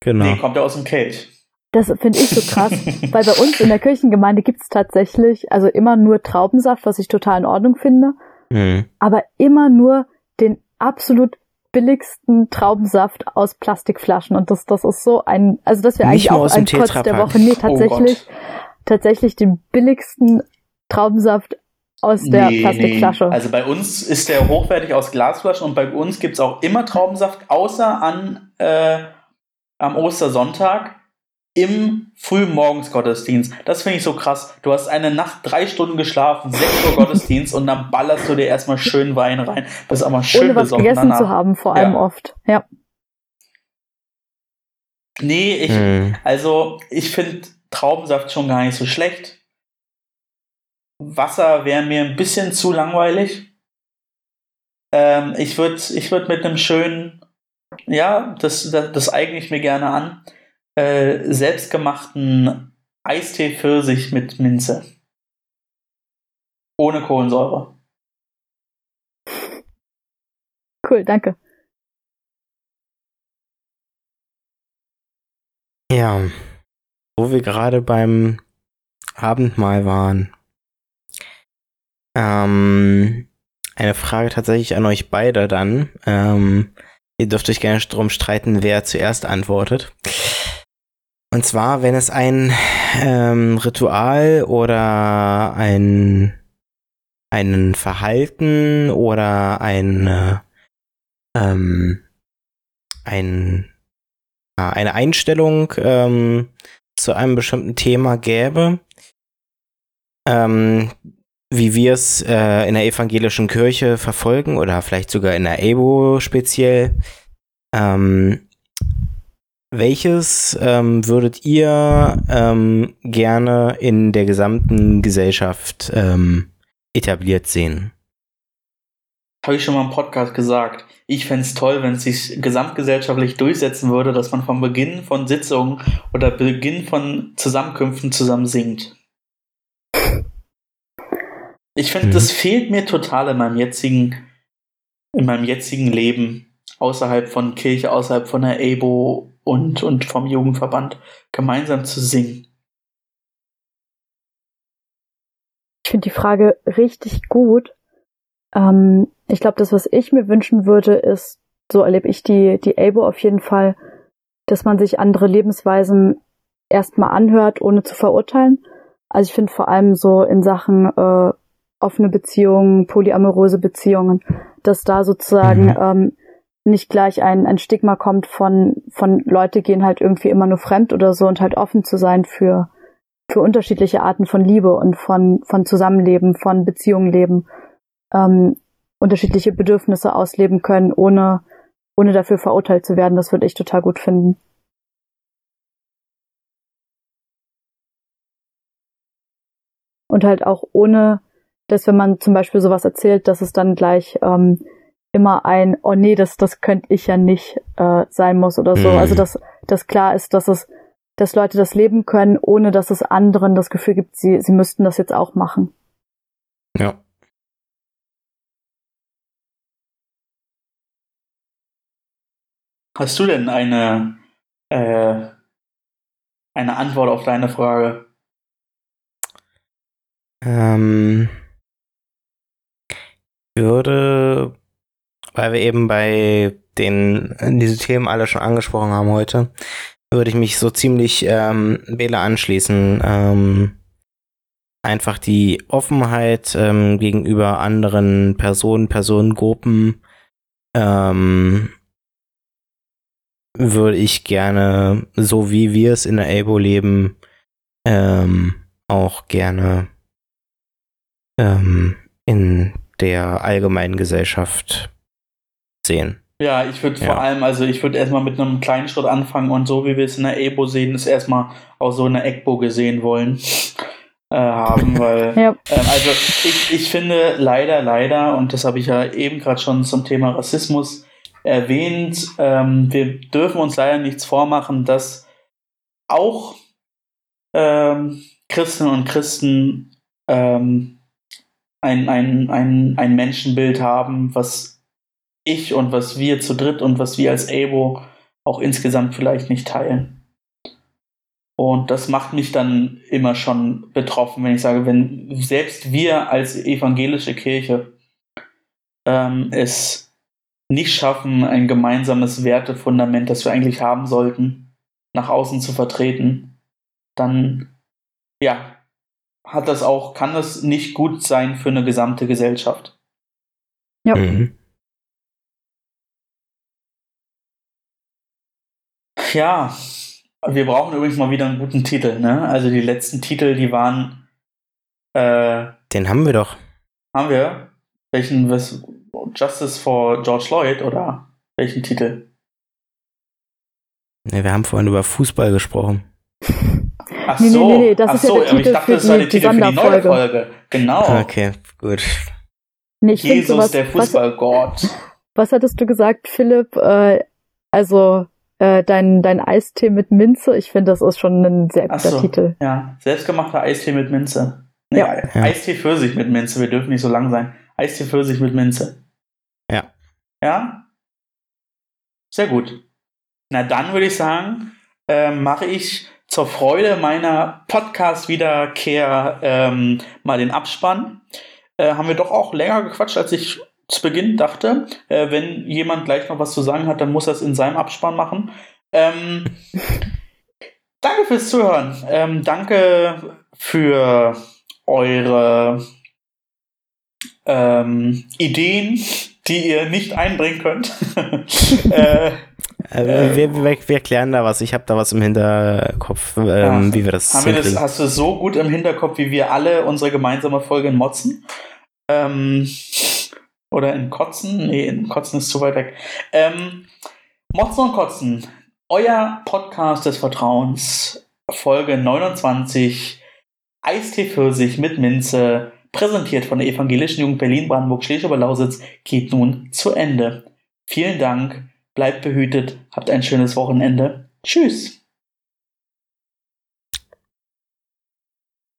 Genau. Nee, kommt ja aus dem Kelch. Das finde ich so krass, weil bei uns in der Kirchengemeinde gibt's tatsächlich also immer nur Traubensaft, was ich total in Ordnung finde, Mhm. aber immer nur den absolut billigsten Traubensaft aus Plastikflaschen und das das ist so ein also das wäre eigentlich auch ein Kotz der. Woche. Nee, Oh tatsächlich tatsächlich den billigsten Traubensaft aus der Plastikflasche. Also bei uns ist der hochwertig aus Glasflaschen und bei uns gibt es auch immer Traubensaft, außer an äh, am Ostersonntag im Frühmorgensgottesdienst. Das finde ich so krass. Du hast eine Nacht drei Stunden geschlafen, 6 Uhr Gottesdienst und dann ballerst du dir erstmal schön Wein rein. Bist aber schön ohne was besoffen gegessen danach. zu haben, vor allem Ja. oft. Ja. Nee, ich, Mhm. also ich finde Traubensaft schon gar nicht so schlecht. Wasser wäre mir ein bisschen zu langweilig. Ähm, ich würde ich würd mit einem schönen, ja, das, das, das eigne ich mir gerne an, äh, selbstgemachten Eistee Pfirsich mit Minze. Ohne Kohlensäure. Cool, danke. Ja, wo wir gerade beim Abendmahl waren. Ähm, eine Frage tatsächlich an euch beide dann. Ähm, ihr dürft euch gerne drum streiten, wer zuerst antwortet. Und zwar, wenn es ein ähm, Ritual oder ein ein Verhalten oder ein äh, ähm, ein eine Einstellung ähm, zu einem bestimmten Thema gäbe, ähm, wie wir es äh, in der evangelischen Kirche verfolgen oder vielleicht sogar in der EBO speziell. Ähm, welches ähm, würdet ihr ähm, gerne in der gesamten Gesellschaft ähm, etabliert sehen? Habe ich schon mal im Podcast gesagt. Ich fände es toll, wenn es sich gesamtgesellschaftlich durchsetzen würde, dass man vom Beginn von Sitzungen oder Beginn von Zusammenkünften zusammen singt. Ich finde, mhm. das fehlt mir total in meinem jetzigen, in meinem jetzigen Leben, außerhalb von Kirche, außerhalb von der EBO und, und vom Jugendverband, gemeinsam zu singen. Ich finde die Frage richtig gut. Ähm, ich glaube, das, was ich mir wünschen würde, ist, so erlebe ich die, die ABO auf jeden Fall, dass man sich andere Lebensweisen erstmal anhört, ohne zu verurteilen. Also ich finde vor allem so in Sachen äh, offene Beziehungen, polyamoröse Beziehungen, dass da sozusagen mhm. ähm, nicht gleich ein, ein Stigma kommt von, von Leute gehen halt irgendwie immer nur fremd oder so und halt offen zu sein für, für unterschiedliche Arten von Liebe und von, von Zusammenleben, von Beziehungen leben, ähm, unterschiedliche Bedürfnisse ausleben können, ohne, ohne dafür verurteilt zu werden. Das würde ich total gut finden. Und halt auch ohne, dass wenn man zum Beispiel sowas erzählt, dass es dann gleich ähm, immer ein, oh nee, das, das könnte ich ja nicht äh, sein muss oder so. Mhm. Also dass, dass klar ist, dass es, dass Leute das leben können, ohne dass es anderen das Gefühl gibt, sie, sie müssten das jetzt auch machen. Ja. Hast du denn eine, äh, eine Antwort auf deine Frage? Ähm, würde, weil wir eben bei den diese Themen alle schon angesprochen haben heute, würde ich mich so ziemlich ähm, Bela anschließen. Ähm, einfach die Offenheit ähm, gegenüber anderen Personen, Personengruppen ähm, würde ich gerne, so wie wir es in der Elbow leben, ähm, auch gerne ähm, in der allgemeinen Gesellschaft sehen. Ja, ich würde ja. vor allem, also ich würde erstmal mit einem kleinen Schritt anfangen und so wie wir es in der EBO sehen, ist erstmal auch so in der ECBO gesehen wollen äh, haben, weil ja. ähm, also ich, ich finde leider, leider, und das habe ich ja eben gerade schon zum Thema Rassismus erwähnt, ähm, wir dürfen uns leider nichts vormachen, dass auch ähm, Christen und Christen ähm, ein, ein, ein, ein Menschenbild haben, was ich und was wir zu dritt und was wir als Abo auch insgesamt vielleicht nicht teilen. Und das macht mich dann immer schon betroffen, wenn ich sage, wenn selbst wir als evangelische Kirche ähm, es nicht schaffen, ein gemeinsames Wertefundament, das wir eigentlich haben sollten, nach außen zu vertreten, dann ja, hat das auch, kann das nicht gut sein für eine gesamte Gesellschaft. Ja. Mhm. Ja, wir brauchen übrigens mal wieder einen guten Titel, ne? Also die letzten Titel, die waren. Äh, Den haben wir doch. Haben wir? Welchen, was? Justice for George Floyd oder welchen Titel? Ne, wir haben vorhin über Fußball gesprochen. Ach nee, so, nee, nee, das Ach ist so, ja der Titel ich dachte, das war der Titel für die neue Folge. Genau. Okay, gut. Nee, Jesus, sowas, der Fußballgott. Was, was hattest du gesagt, Philipp? Äh, also äh, dein, dein Eistee mit Minze, ich finde, das ist schon ein sehr guter so, Titel. Ja, selbstgemachter Eistee mit Minze. Nee, ja. Eistee Pfirsich mit Minze, wir dürfen nicht so lang sein. Eistee Pfirsich mit Minze. Ja. Ja? Sehr gut. Na dann würde ich sagen, äh, mache ich zur Freude meiner Podcast-Wiederkehr ähm, mal den Abspann. Äh, haben wir doch auch länger gequatscht, als ich zu Beginn dachte. Äh, wenn jemand gleich noch was zu sagen hat, dann muss er es in seinem Abspann machen. Ähm, danke fürs Zuhören. Ähm, danke für eure ähm, Ideen, die ihr nicht einbringen könnt. äh, äh, wir, wir, wir, klären da was. Ich habe da was im Hinterkopf, ähm, ja. wie wir das Haben wir das, Hast du so gut im Hinterkopf, wie wir alle unsere gemeinsame Folge in Motzen? Ähm, oder in Kotzen? Nee, in Kotzen ist zu weit weg. Ähm, Motzen und Kotzen, euer Podcast des Vertrauens, Folge 29, Eistee Pfirsich mit Minze, präsentiert von der Evangelischen Jugend Berlin-Brandenburg Schleswig-Lausitz, geht nun zu Ende. Vielen Dank Bleibt behütet, habt ein schönes Wochenende. Tschüss.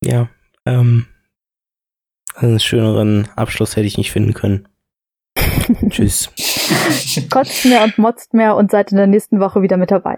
Ja, ähm, Einen schöneren Abschluss hätte ich nicht finden können. Tschüss. Kotzt mehr und motzt mehr und seid in der nächsten Woche wieder mit dabei.